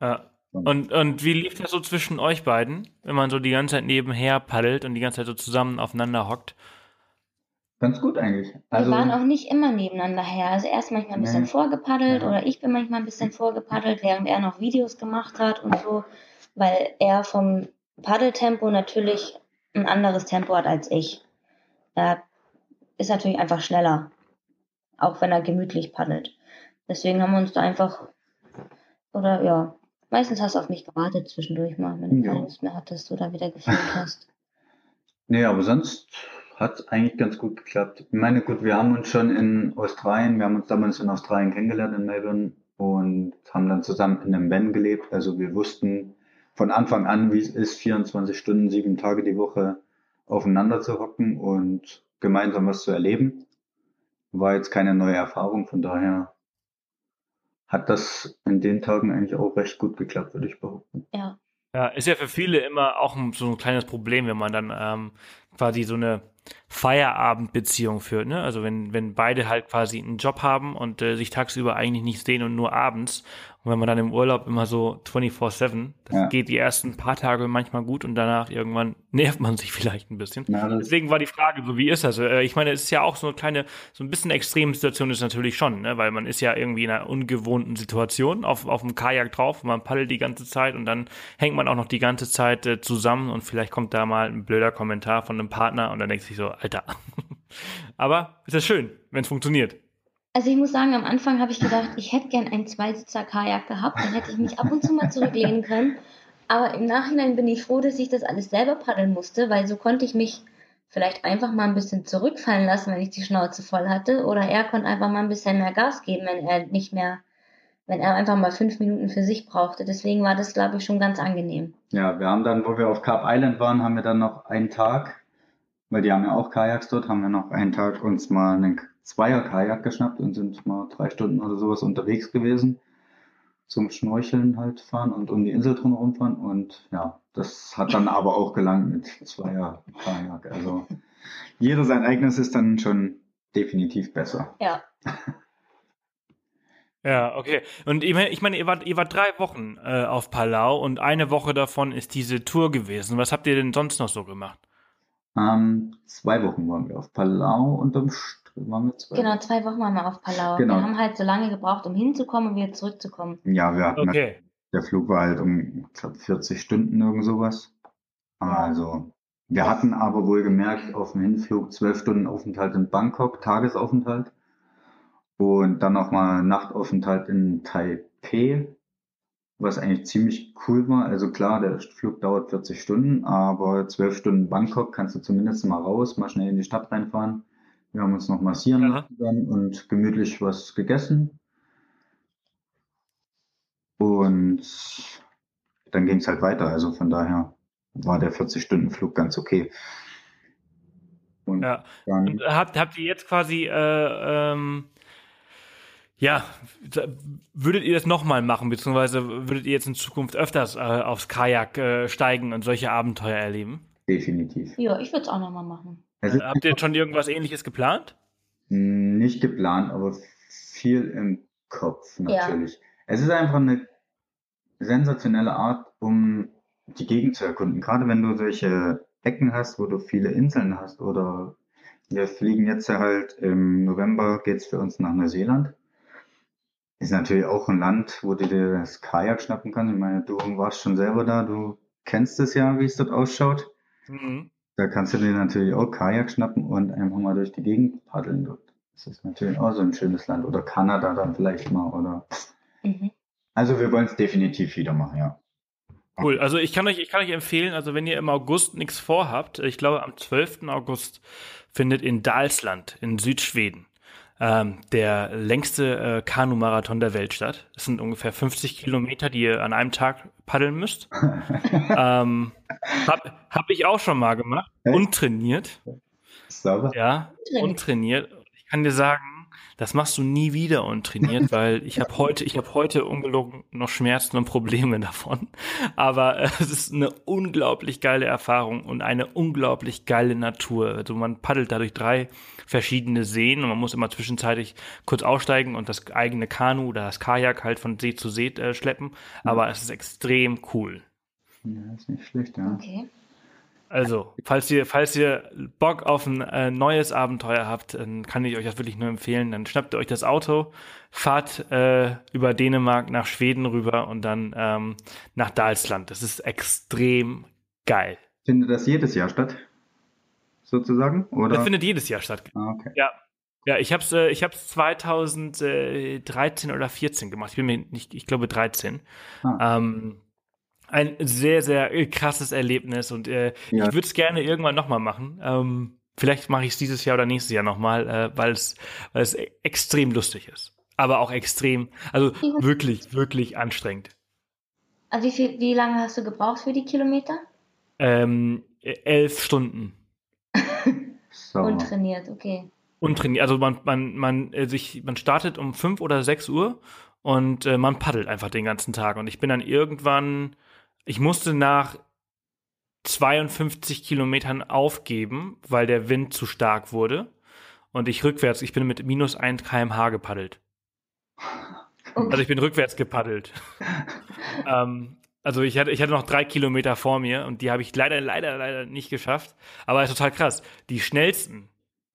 Ja. Und, und wie lief das so zwischen euch beiden, wenn man so die ganze Zeit nebenher paddelt und die ganze Zeit so zusammen aufeinander hockt? Ganz gut eigentlich. Wir Also, waren auch nicht immer nebeneinander her. Also erst manchmal ein bisschen Nee. vorgepaddelt Ja. oder ich bin manchmal ein bisschen vorgepaddelt, während er noch Videos gemacht hat und so, weil er vom Paddeltempo natürlich ein anderes Tempo hat als ich. Er ist natürlich einfach schneller, auch wenn er gemütlich paddelt. Deswegen haben wir uns da einfach, oder ja, meistens hast du auf mich gewartet zwischendurch mal, wenn du keine Lust mehr hattest oder wieder gefilmt hast. nee, aber sonst hat es eigentlich ganz gut geklappt. Ich meine, gut, wir haben uns schon in Australien, wir haben uns damals in Australien kennengelernt, in Melbourne, und haben dann zusammen in einem Van gelebt. Also wir wussten von Anfang an, wie es ist, 24 Stunden, sieben Tage die Woche aufeinander zu hocken und gemeinsam was zu erleben. War jetzt keine neue Erfahrung, von daher hat das in den Tagen eigentlich auch recht gut geklappt, würde ich behaupten. Ja. Ja, ist ja für viele immer auch so ein kleines Problem, wenn man dann ähm, quasi so eine Feierabendbeziehung führt, ne? Also wenn, wenn beide halt quasi einen Job haben und äh, sich tagsüber eigentlich nicht sehen und nur abends. Und wenn man dann im Urlaub immer so 24-7, das ja. geht die ersten paar Tage manchmal gut und danach irgendwann nervt man sich vielleicht ein bisschen. Ja, Deswegen war die Frage, so wie ist das? Äh, ich meine, es ist ja auch so eine kleine, so ein bisschen extreme Situation ist natürlich schon, ne? Weil man ist ja irgendwie in einer ungewohnten Situation auf, auf dem Kajak drauf, man paddelt die ganze Zeit und dann hängt man auch noch die ganze Zeit äh, zusammen und vielleicht kommt da mal ein blöder Kommentar von einem Partner und dann denkt sich so, Alter. Aber ist das schön, wenn es funktioniert. Also ich muss sagen, am Anfang habe ich gedacht, ich hätte gern ein Zweisitzer-Kajak gehabt, dann hätte ich mich ab und zu mal zurücklehnen können. Aber im Nachhinein bin ich froh, dass ich das alles selber paddeln musste, weil so konnte ich mich vielleicht einfach mal ein bisschen zurückfallen lassen, wenn ich die Schnauze voll hatte. Oder er konnte einfach mal ein bisschen mehr Gas geben, wenn er nicht mehr, wenn er einfach mal fünf Minuten für sich brauchte. Deswegen war das, glaube ich, schon ganz angenehm. Ja, wir haben dann, wo wir auf Carp Island waren, haben wir dann noch einen Tag weil die haben ja auch Kajaks dort, haben wir noch einen Tag uns mal einen Zweier-Kajak geschnappt und sind mal drei Stunden oder sowas unterwegs gewesen. Zum Schnorcheln halt fahren und um die Insel drumherum fahren. Und ja, das hat dann aber auch gelangt mit Zweier-Kajak. Also jeder sein eigenes ist dann schon definitiv besser. Ja. Ja, okay. Und ich meine, ich meine ihr, wart, ihr wart drei Wochen äh, auf Palau und eine Woche davon ist diese Tour gewesen. Was habt ihr denn sonst noch so gemacht? Ähm, zwei Wochen waren wir auf Palau und am St waren wir zwei Genau, zwei Wochen waren wir auf Palau. Genau. Wir haben halt so lange gebraucht, um hinzukommen und wieder zurückzukommen. Ja, wir hatten okay. der Flug war halt um, ich glaube, 40 Stunden irgend sowas. Also, wir hatten aber wohl gemerkt, auf dem Hinflug zwölf Stunden Aufenthalt in Bangkok, Tagesaufenthalt. Und dann nochmal Nachtaufenthalt in Taipei was eigentlich ziemlich cool war. Also klar, der Flug dauert 40 Stunden, aber 12 Stunden Bangkok kannst du zumindest mal raus, mal schnell in die Stadt reinfahren. Wir haben uns noch massieren ja. lassen und gemütlich was gegessen. Und dann ging es halt weiter. Also von daher war der 40-Stunden-Flug ganz okay. Und ja. Und habt, habt ihr jetzt quasi äh, ähm, ja, würdet ihr das nochmal machen, beziehungsweise würdet ihr jetzt in Zukunft öfters äh, aufs Kajak äh, steigen und solche Abenteuer erleben? Definitiv. Ja, ich würde es auch nochmal machen. Also, habt ihr jetzt schon irgendwas ähnliches geplant? Nicht geplant, aber viel im Kopf natürlich. Ja. Es ist einfach eine sensationelle Art, um die Gegend zu erkunden. Gerade wenn du solche Ecken hast, wo du viele Inseln hast oder wir fliegen jetzt ja halt im November geht's für uns nach Neuseeland. Ist natürlich auch ein Land, wo du dir das Kajak schnappen kannst. Ich meine, du warst schon selber da, du kennst es ja, wie es dort ausschaut. Mhm. Da kannst du dir natürlich auch Kajak schnappen und einfach mal durch die Gegend paddeln dort. Das ist natürlich auch so ein schönes Land. Oder Kanada dann vielleicht mal, oder. Mhm. Also wir wollen es definitiv wieder machen, ja. Cool. Also ich kann euch, ich kann euch empfehlen, also wenn ihr im August nichts vorhabt, ich glaube am 12. August findet in Dalsland in Südschweden ähm, der längste äh, Kanu-Marathon der Welt statt. Das sind ungefähr 50 Kilometer, die ihr an einem Tag paddeln müsst. ähm, hab, hab ich auch schon mal gemacht. Hey. Untrainiert. Sauber. Ja, untrainiert. Ich kann dir sagen, das machst du nie wieder untrainiert, weil ich habe heute, ich habe heute ungelogen noch Schmerzen und Probleme davon. Aber äh, es ist eine unglaublich geile Erfahrung und eine unglaublich geile Natur. Also man paddelt dadurch drei verschiedene Seen und man muss immer zwischenzeitlich kurz aussteigen und das eigene Kanu oder das Kajak halt von See zu See äh, schleppen. Aber es ist extrem cool. Ja, ist nicht schlecht, ja. Okay. Also, falls ihr, falls ihr Bock auf ein äh, neues Abenteuer habt, dann kann ich euch das wirklich nur empfehlen. Dann schnappt ihr euch das Auto, fahrt äh, über Dänemark nach Schweden rüber und dann ähm, nach Dalsland. Das ist extrem geil. Findet das jedes Jahr statt? Sozusagen? Oder? Das findet jedes Jahr statt. Ah, okay. Ja. Ja, ich hab's, äh, ich hab's 2013 oder 14 gemacht. Ich bin mir nicht, ich glaube 13. Ah. Ähm, ein sehr, sehr äh, krasses Erlebnis und äh, ja. ich würde es gerne irgendwann nochmal machen. Ähm, vielleicht mache ich es dieses Jahr oder nächstes Jahr nochmal, äh, weil es weil es e-, extrem lustig ist. Aber auch extrem, also wirklich, wirklich anstrengend. Also wie viel, wie lange hast du gebraucht für die Kilometer? Ähm, elf Stunden. Sauber. Untrainiert, okay. Untrainiert. Also man, man, man, äh, sich, man startet um fünf oder sechs Uhr und äh, man paddelt einfach den ganzen Tag. Und ich bin dann irgendwann, ich musste nach 52 Kilometern aufgeben, weil der Wind zu stark wurde. Und ich rückwärts, ich bin mit minus 1 kmh gepaddelt. okay. Also ich bin rückwärts gepaddelt. ähm, also ich hatte, ich hatte noch drei Kilometer vor mir und die habe ich leider, leider, leider nicht geschafft. Aber ist total krass. Die schnellsten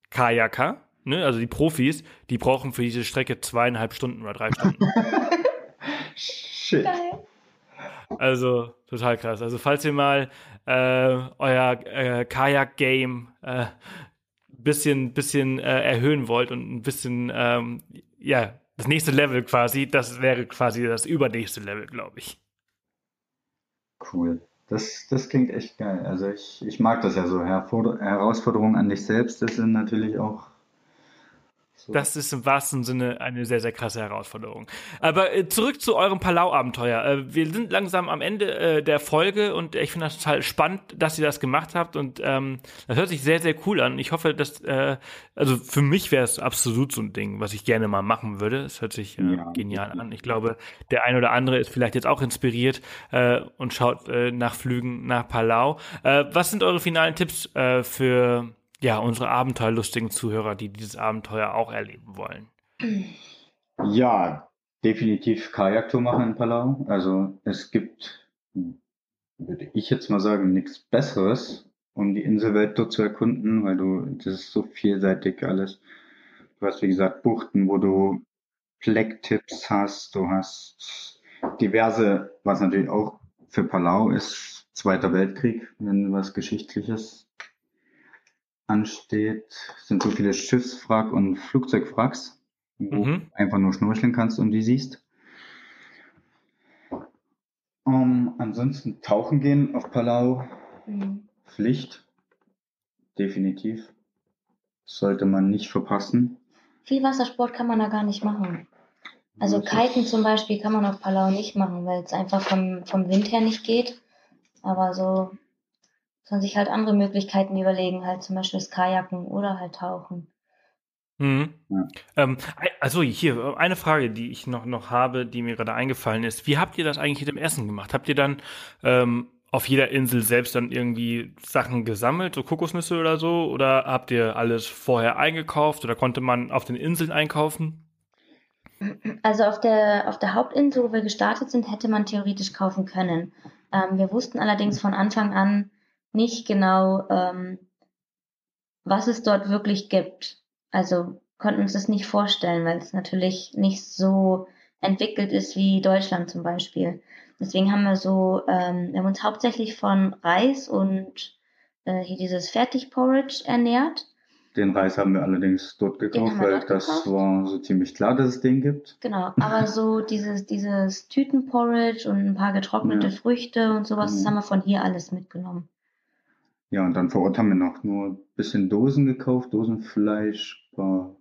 Kajaker, ne, also die Profis, die brauchen für diese Strecke zweieinhalb Stunden oder drei Stunden. Shit. Also total krass. Also falls ihr mal äh, euer äh, Kajak-Game äh, bisschen, bisschen äh, erhöhen wollt und ein bisschen, ähm, ja, das nächste Level quasi, das wäre quasi das übernächste Level, glaube ich. Cool. Das, das klingt echt geil. Also ich, ich mag das ja so. Herfor Herausforderungen an dich selbst, das sind natürlich auch so. Das ist im wahrsten Sinne eine sehr, sehr krasse Herausforderung. Aber äh, zurück zu eurem Palau-Abenteuer. Äh, wir sind langsam am Ende äh, der Folge und ich finde das total spannend, dass ihr das gemacht habt und ähm, das hört sich sehr, sehr cool an. Ich hoffe, dass, also für mich wäre es absolut so ein Ding, was ich gerne mal machen würde. Es hört sich Ja. genial an. Ich glaube, der ein oder andere ist vielleicht jetzt auch inspiriert und schaut nach Flügen nach Palau. Was sind eure finalen Tipps für ja, unsere abenteuerlustigen Zuhörer, die dieses Abenteuer auch erleben wollen. Ja, definitiv Kajaktour machen in Palau. Also es gibt, würde ich jetzt mal sagen, nichts Besseres, um die Inselwelt dort zu erkunden, weil du, das ist so vielseitig alles. Du hast, wie gesagt, Buchten, wo du Flecktipps hast, du hast diverse, was natürlich auch für Palau ist, Zweiter Weltkrieg, wenn was Geschichtliches ansteht, sind so viele Schiffswrack und Flugzeugwracks, wo Mhm. du einfach nur schnorcheln kannst und die siehst. Um, ansonsten tauchen gehen auf Palau, Mhm. Pflicht, definitiv. Sollte man nicht verpassen. Viel Wassersport kann man da gar nicht machen. Also Kiten zum Beispiel kann man auf Palau nicht machen, weil es einfach vom, vom Wind her nicht geht. Aber so man sich halt andere Möglichkeiten überlegen, halt zum Beispiel das Kajaken oder halt Tauchen. Mhm. Ja. Ähm, also hier, eine Frage, die ich noch, noch habe, die mir gerade eingefallen ist. Wie habt ihr das eigentlich mit dem Essen gemacht? Habt ihr dann ähm, auf jeder Insel selbst dann irgendwie Sachen gesammelt, so Kokosnüsse oder so? Oder habt ihr alles vorher eingekauft oder konnte man auf den Inseln einkaufen? Also auf der, auf der Hauptinsel, wo wir gestartet sind, hätte man theoretisch kaufen können. Ähm, wir wussten allerdings von Anfang an nicht genau, ähm, was es dort wirklich gibt. Also konnten uns das nicht vorstellen, weil es natürlich nicht so entwickelt ist wie Deutschland zum Beispiel. Deswegen haben wir so, ähm, wir haben uns hauptsächlich von Reis und äh, hier dieses Fertigporridge ernährt. Den Reis haben wir allerdings dort gekauft, wir weil dort das gekauft. war so ziemlich klar, dass es den gibt. Genau, aber so dieses, dieses Tütenporridge und ein paar getrocknete Ja. Früchte und sowas, das Mhm. haben wir von hier alles mitgenommen. Ja, und dann vor Ort haben wir noch nur ein bisschen Dosen gekauft, Dosenfleisch, paar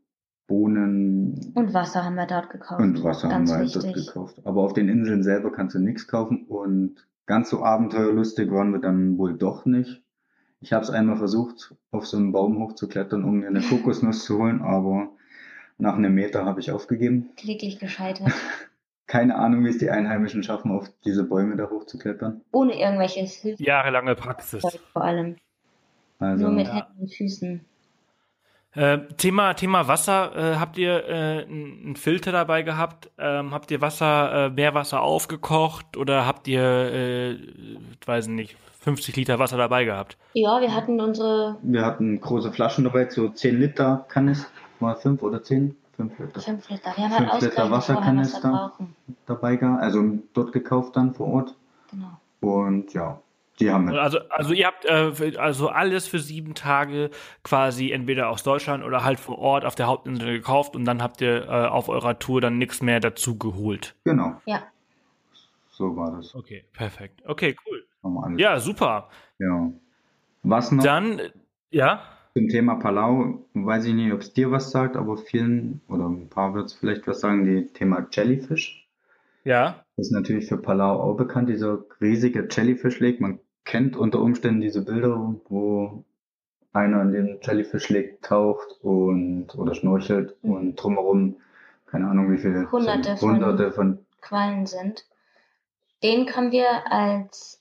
Bohnen Und Wasser haben wir dort gekauft. und Wasser haben Ganz wir halt dort wichtig. gekauft. Aber auf den Inseln selber kannst du nichts kaufen und ganz so abenteuerlustig waren wir dann wohl doch nicht. Ich habe es einmal versucht, auf so einen Baum hochzuklettern, um mir eine Kokosnuss zu holen, aber nach einem Meter habe ich aufgegeben. Kläglich gescheitert. Keine Ahnung, wie es die Einheimischen schaffen, auf diese Bäume da hochzuklettern. Ohne irgendwelches Hilfszeug Jahrelange Praxis. vor allem. Also, Nur mit Ja. Händen und Füßen. Äh, Thema, Thema Wasser, äh, habt ihr äh, einen Filter dabei gehabt? Ähm, habt ihr Wasser, äh, Meerwasser aufgekocht oder habt ihr, äh, ich weiß nicht, 50 Liter Wasser dabei gehabt? Ja, wir hatten unsere wir hatten große Flaschen dabei, so 10 Liter Kanister, mal 5 oder 10? 5 Liter. 5 Liter. Wir haben halt Fünf Liter wir Wasserkanister. dabei gehabt, also dort gekauft dann vor Ort. Genau. Und ja, die haben wir. Also, also ihr habt äh, also alles für sieben Tage quasi entweder aus Deutschland oder halt vor Ort auf der Hauptinsel gekauft und dann habt ihr äh, auf eurer Tour dann nichts mehr dazu geholt. Genau, Ja. so war das. Okay, perfekt. Okay, cool. Ja, super. ja. Was noch Dann, ja, zum Thema Palau, weiß ich nicht, ob es dir was sagt, aber vielen oder ein paar wird es vielleicht was sagen, die Thema Jellyfish. ja, Das ist natürlich für Palau auch bekannt, dieser riesige Jellyfish Lake. Man kennt unter Umständen diese Bilder, wo einer in den Jellyfish Lake taucht und oder schnorchelt Mhm. und drumherum, keine Ahnung wie viele, Hunderte sind, hunderte von, Quallen sind. Den können wir als,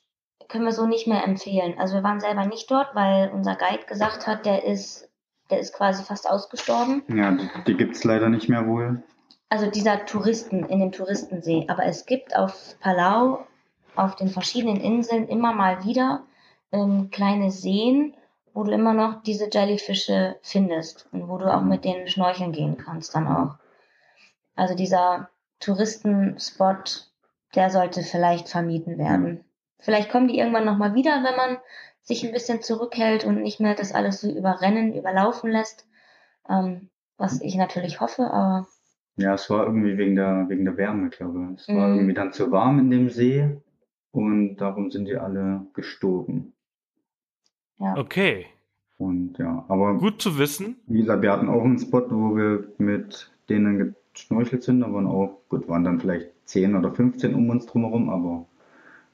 können wir so nicht mehr empfehlen. Also wir waren selber nicht dort, weil unser Guide gesagt hat, der ist, der ist quasi fast ausgestorben. ja, die, die gibt's leider nicht mehr wohl. Also dieser Touristen, in dem Touristensee. Aber es gibt auf Palau, auf den verschiedenen Inseln immer mal wieder ähm, kleine Seen, wo du immer noch diese Jellyfische findest und wo du auch mit denen schnorcheln gehen kannst dann auch. Also dieser Touristenspot, der sollte vielleicht vermieden werden. Vielleicht kommen die irgendwann nochmal wieder, wenn man sich ein bisschen zurückhält und nicht mehr das alles so überrennen, überlaufen lässt. Ähm, was ich natürlich hoffe, aber Ja, es war irgendwie wegen der, wegen der Wärme, glaube ich. Es war Mhm. irgendwie dann zu warm in dem See und darum sind die alle gestorben. ja. Okay, Und ja, aber gut zu wissen. wie gesagt, wir hatten auch einen Spot, wo wir mit denen geschnorchelt sind. Da waren auch, gut, waren dann vielleicht 10 oder 15 um uns drumherum, aber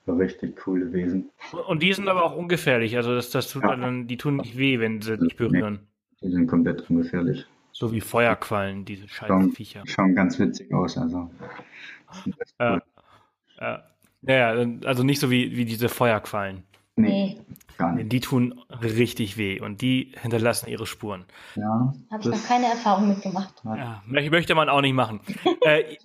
richtig coole Wesen. Und die sind aber auch ungefährlich. Also das, das tut Ja. dann, die tun nicht weh, wenn sie dich berühren. Die sind komplett ungefährlich. So wie Feuerquallen, diese scheiß Schauen, Viecher. schauen ganz witzig aus, also. Ja. Ja, ja, also nicht so wie, wie diese Feuerquallen. Nee, gar nicht. die tun richtig weh und die hinterlassen ihre Spuren. Ja, habe ich noch keine Erfahrung mitgemacht. Ja, mö- möchte man auch nicht machen. äh,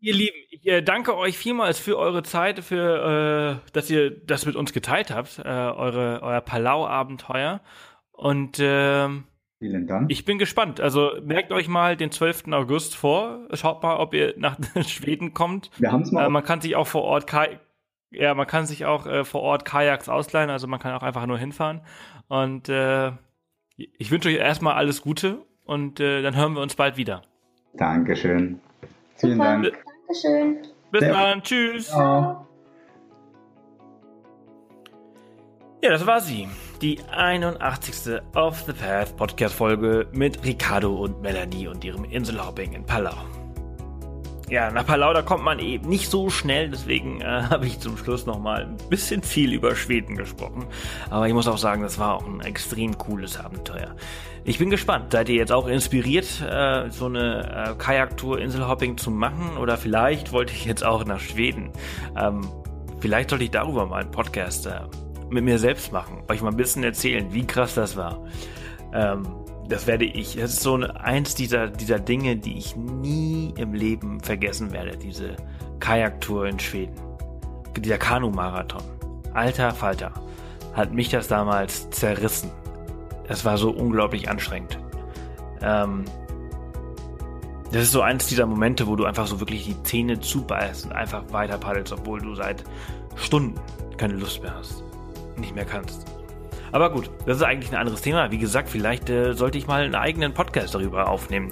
ihr Lieben, ich äh, danke euch vielmals für eure Zeit, für äh, dass ihr das mit uns geteilt habt, äh, eure euer Palau-Abenteuer. Und ähm, vielen Dank. ich bin gespannt. Also merkt euch mal den 12. August vor. Schaut mal, ob ihr nach Schweden kommt. wir haben es mal Äh, man kann sich auch vor Ort ja, man kann sich auch äh, vor Ort Kajaks ausleihen, also man kann auch einfach nur hinfahren. Und äh, ich wünsche euch erstmal alles Gute und äh, dann hören wir uns bald wieder. Dankeschön. Vielen Super, Dank. Dankeschön. Bis Ja. dann, tschüss. Ciao. Ja, das war sie. Die 81. Off the Path Podcast Folge mit Ricardo und Melanie und ihrem Inselhopping in Palau. Ja, nach Palau, kommt man eben nicht so schnell, deswegen äh, habe ich zum Schluss nochmal ein bisschen viel über Schweden gesprochen. Aber ich muss auch sagen, das war auch ein extrem cooles Abenteuer. Ich bin gespannt. Seid ihr jetzt auch inspiriert, äh, so eine äh, Kajaktour Inselhopping zu machen? Oder vielleicht wollte ich jetzt auch nach Schweden. Ähm, vielleicht sollte ich darüber mal einen Podcast äh, mit mir selbst machen, euch mal ein bisschen erzählen, wie krass das war. Ähm, das werde ich, das ist so eins dieser, dieser Dinge, die ich nie im Leben vergessen werde, diese Kajaktour in Schweden. Dieser Kanu-Marathon. Alter Falter. Hat mich das damals zerrissen. Es war so unglaublich anstrengend. Ähm, das ist so eins dieser Momente, wo du einfach so wirklich die Zähne zubeißt und einfach weiter paddelst, obwohl du seit Stunden keine Lust mehr hast. Nicht mehr kannst. Aber gut, das ist eigentlich ein anderes Thema. Wie gesagt, vielleicht äh, sollte ich mal einen eigenen Podcast darüber aufnehmen.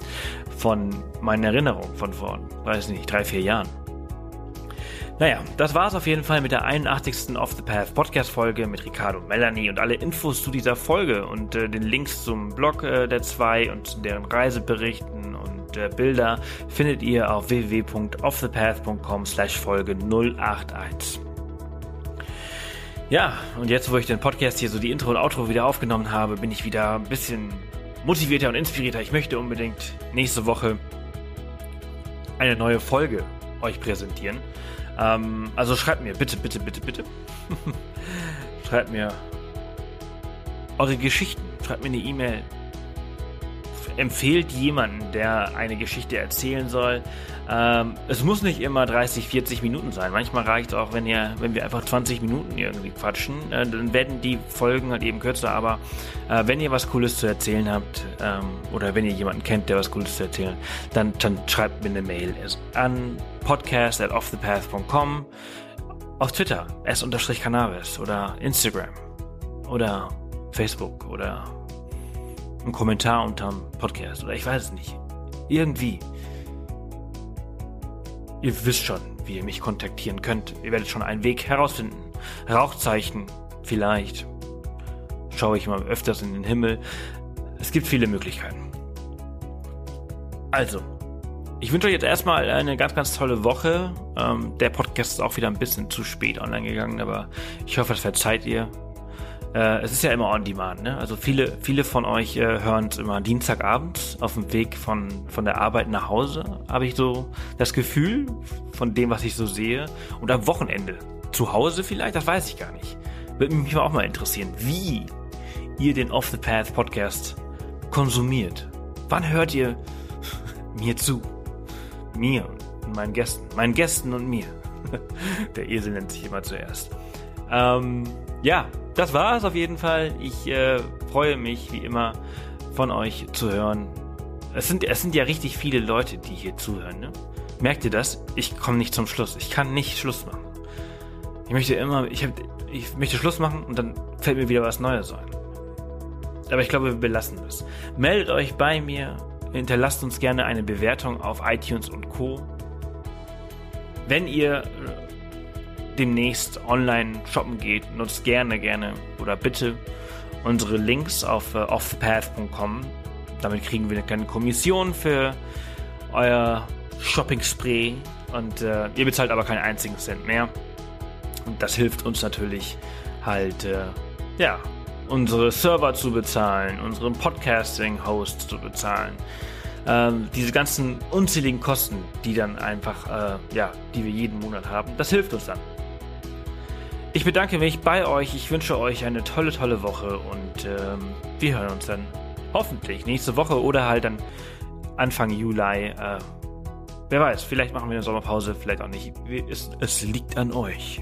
Von meinen Erinnerungen von vor, weiß nicht, drei, vier Jahren. Naja, das war's auf jeden Fall mit der 81. Off the Path Podcast Folge mit Ricardo und Melanie und alle Infos zu dieser Folge und äh, den Links zum Blog äh, der zwei und zu deren Reiseberichten und äh, Bilder findet ihr auf www.offthepath.com slash Folge 081. Ja, und jetzt, wo ich den Podcast hier so die Intro und Outro wieder aufgenommen habe, bin ich wieder ein bisschen motivierter und inspirierter. Ich möchte unbedingt nächste Woche eine neue Folge euch präsentieren. Ähm, also schreibt mir bitte, bitte, bitte, bitte. schreibt mir eure Geschichten. Schreibt mir eine E-Mail. Empfehlt jemanden, der eine Geschichte erzählen soll. Ähm, es muss nicht immer 30, 40 Minuten sein. Manchmal reicht es auch, wenn ihr, wenn wir einfach 20 Minuten irgendwie quatschen. Äh, dann werden die Folgen halt eben kürzer. Aber äh, wenn ihr was Cooles zu erzählen habt ähm, oder wenn ihr jemanden kennt, der was Cooles zu erzählen, dann, dann schreibt mir eine Mail an podcast auf Twitter s-cannabis oder Instagram oder Facebook oder ein Kommentar unterm Podcast oder ich weiß es nicht. Irgendwie. Ihr wisst schon, wie ihr mich kontaktieren könnt. Ihr werdet schon einen Weg herausfinden. Rauchzeichen, vielleicht. Schaue ich mal öfters in den Himmel. Es gibt viele Möglichkeiten. Also, ich wünsche euch jetzt erstmal eine ganz, ganz tolle Woche. Ähm, der Podcast ist auch wieder ein bisschen zu spät online gegangen, aber ich hoffe, das verzeiht ihr. Äh, es ist ja immer on demand, ne? Also viele, viele von euch äh, hören es immer Dienstagabend auf dem Weg von, von der Arbeit nach Hause, habe ich so das Gefühl von dem, was ich so sehe. Und am Wochenende. Zu Hause vielleicht, das weiß ich gar nicht. Würde mich auch mal interessieren, wie ihr den Off the Path Podcast konsumiert. Wann hört ihr mir zu? Mir und meinen Gästen. Meinen Gästen und mir. Der Esel nennt sich immer zuerst. Ähm, ja, das war es auf jeden Fall. Ich äh, freue mich wie immer von euch zu hören. Es sind, es sind ja richtig viele Leute, die hier zuhören. Ne? Merkt ihr das? Ich komme nicht zum Schluss. Ich kann nicht Schluss machen. Ich möchte immer, ich, hab, ich möchte Schluss machen und dann fällt mir wieder was Neues ein. Aber ich glaube, wir belassen das. Meldet euch bei mir, hinterlasst uns gerne eine Bewertung auf iTunes und Co. Wenn ihr demnächst online shoppen geht, nutzt gerne, gerne oder bitte unsere Links auf äh, offthepath.com. Damit kriegen wir keine Kommission für euer Shopping-Spray und äh, ihr bezahlt aber keinen einzigen Cent mehr. Und das hilft uns natürlich halt, äh, ja, unsere Server zu bezahlen, unseren Podcasting-Host zu bezahlen. Ähm, diese ganzen unzähligen Kosten, die dann einfach, äh, ja, die wir jeden Monat haben, das hilft uns dann. Ich bedanke mich bei euch. Ich wünsche euch eine tolle, tolle Woche und ähm, wir hören uns dann hoffentlich nächste Woche oder halt dann Anfang Juli. Äh, wer weiß, vielleicht machen wir eine Sommerpause, vielleicht auch nicht. Es, es liegt an euch.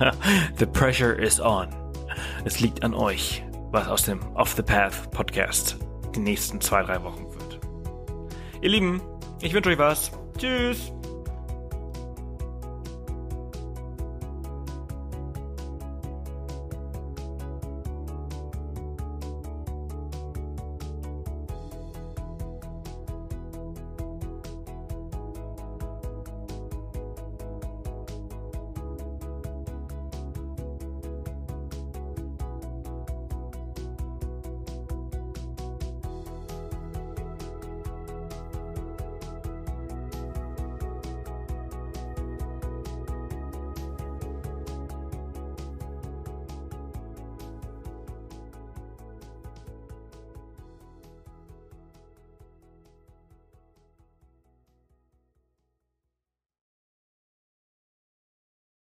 the pressure is on. Es liegt an euch, was aus dem Off the Path Podcast die nächsten zwei, drei Wochen wird. Ihr Lieben, ich wünsche euch was. Tschüss.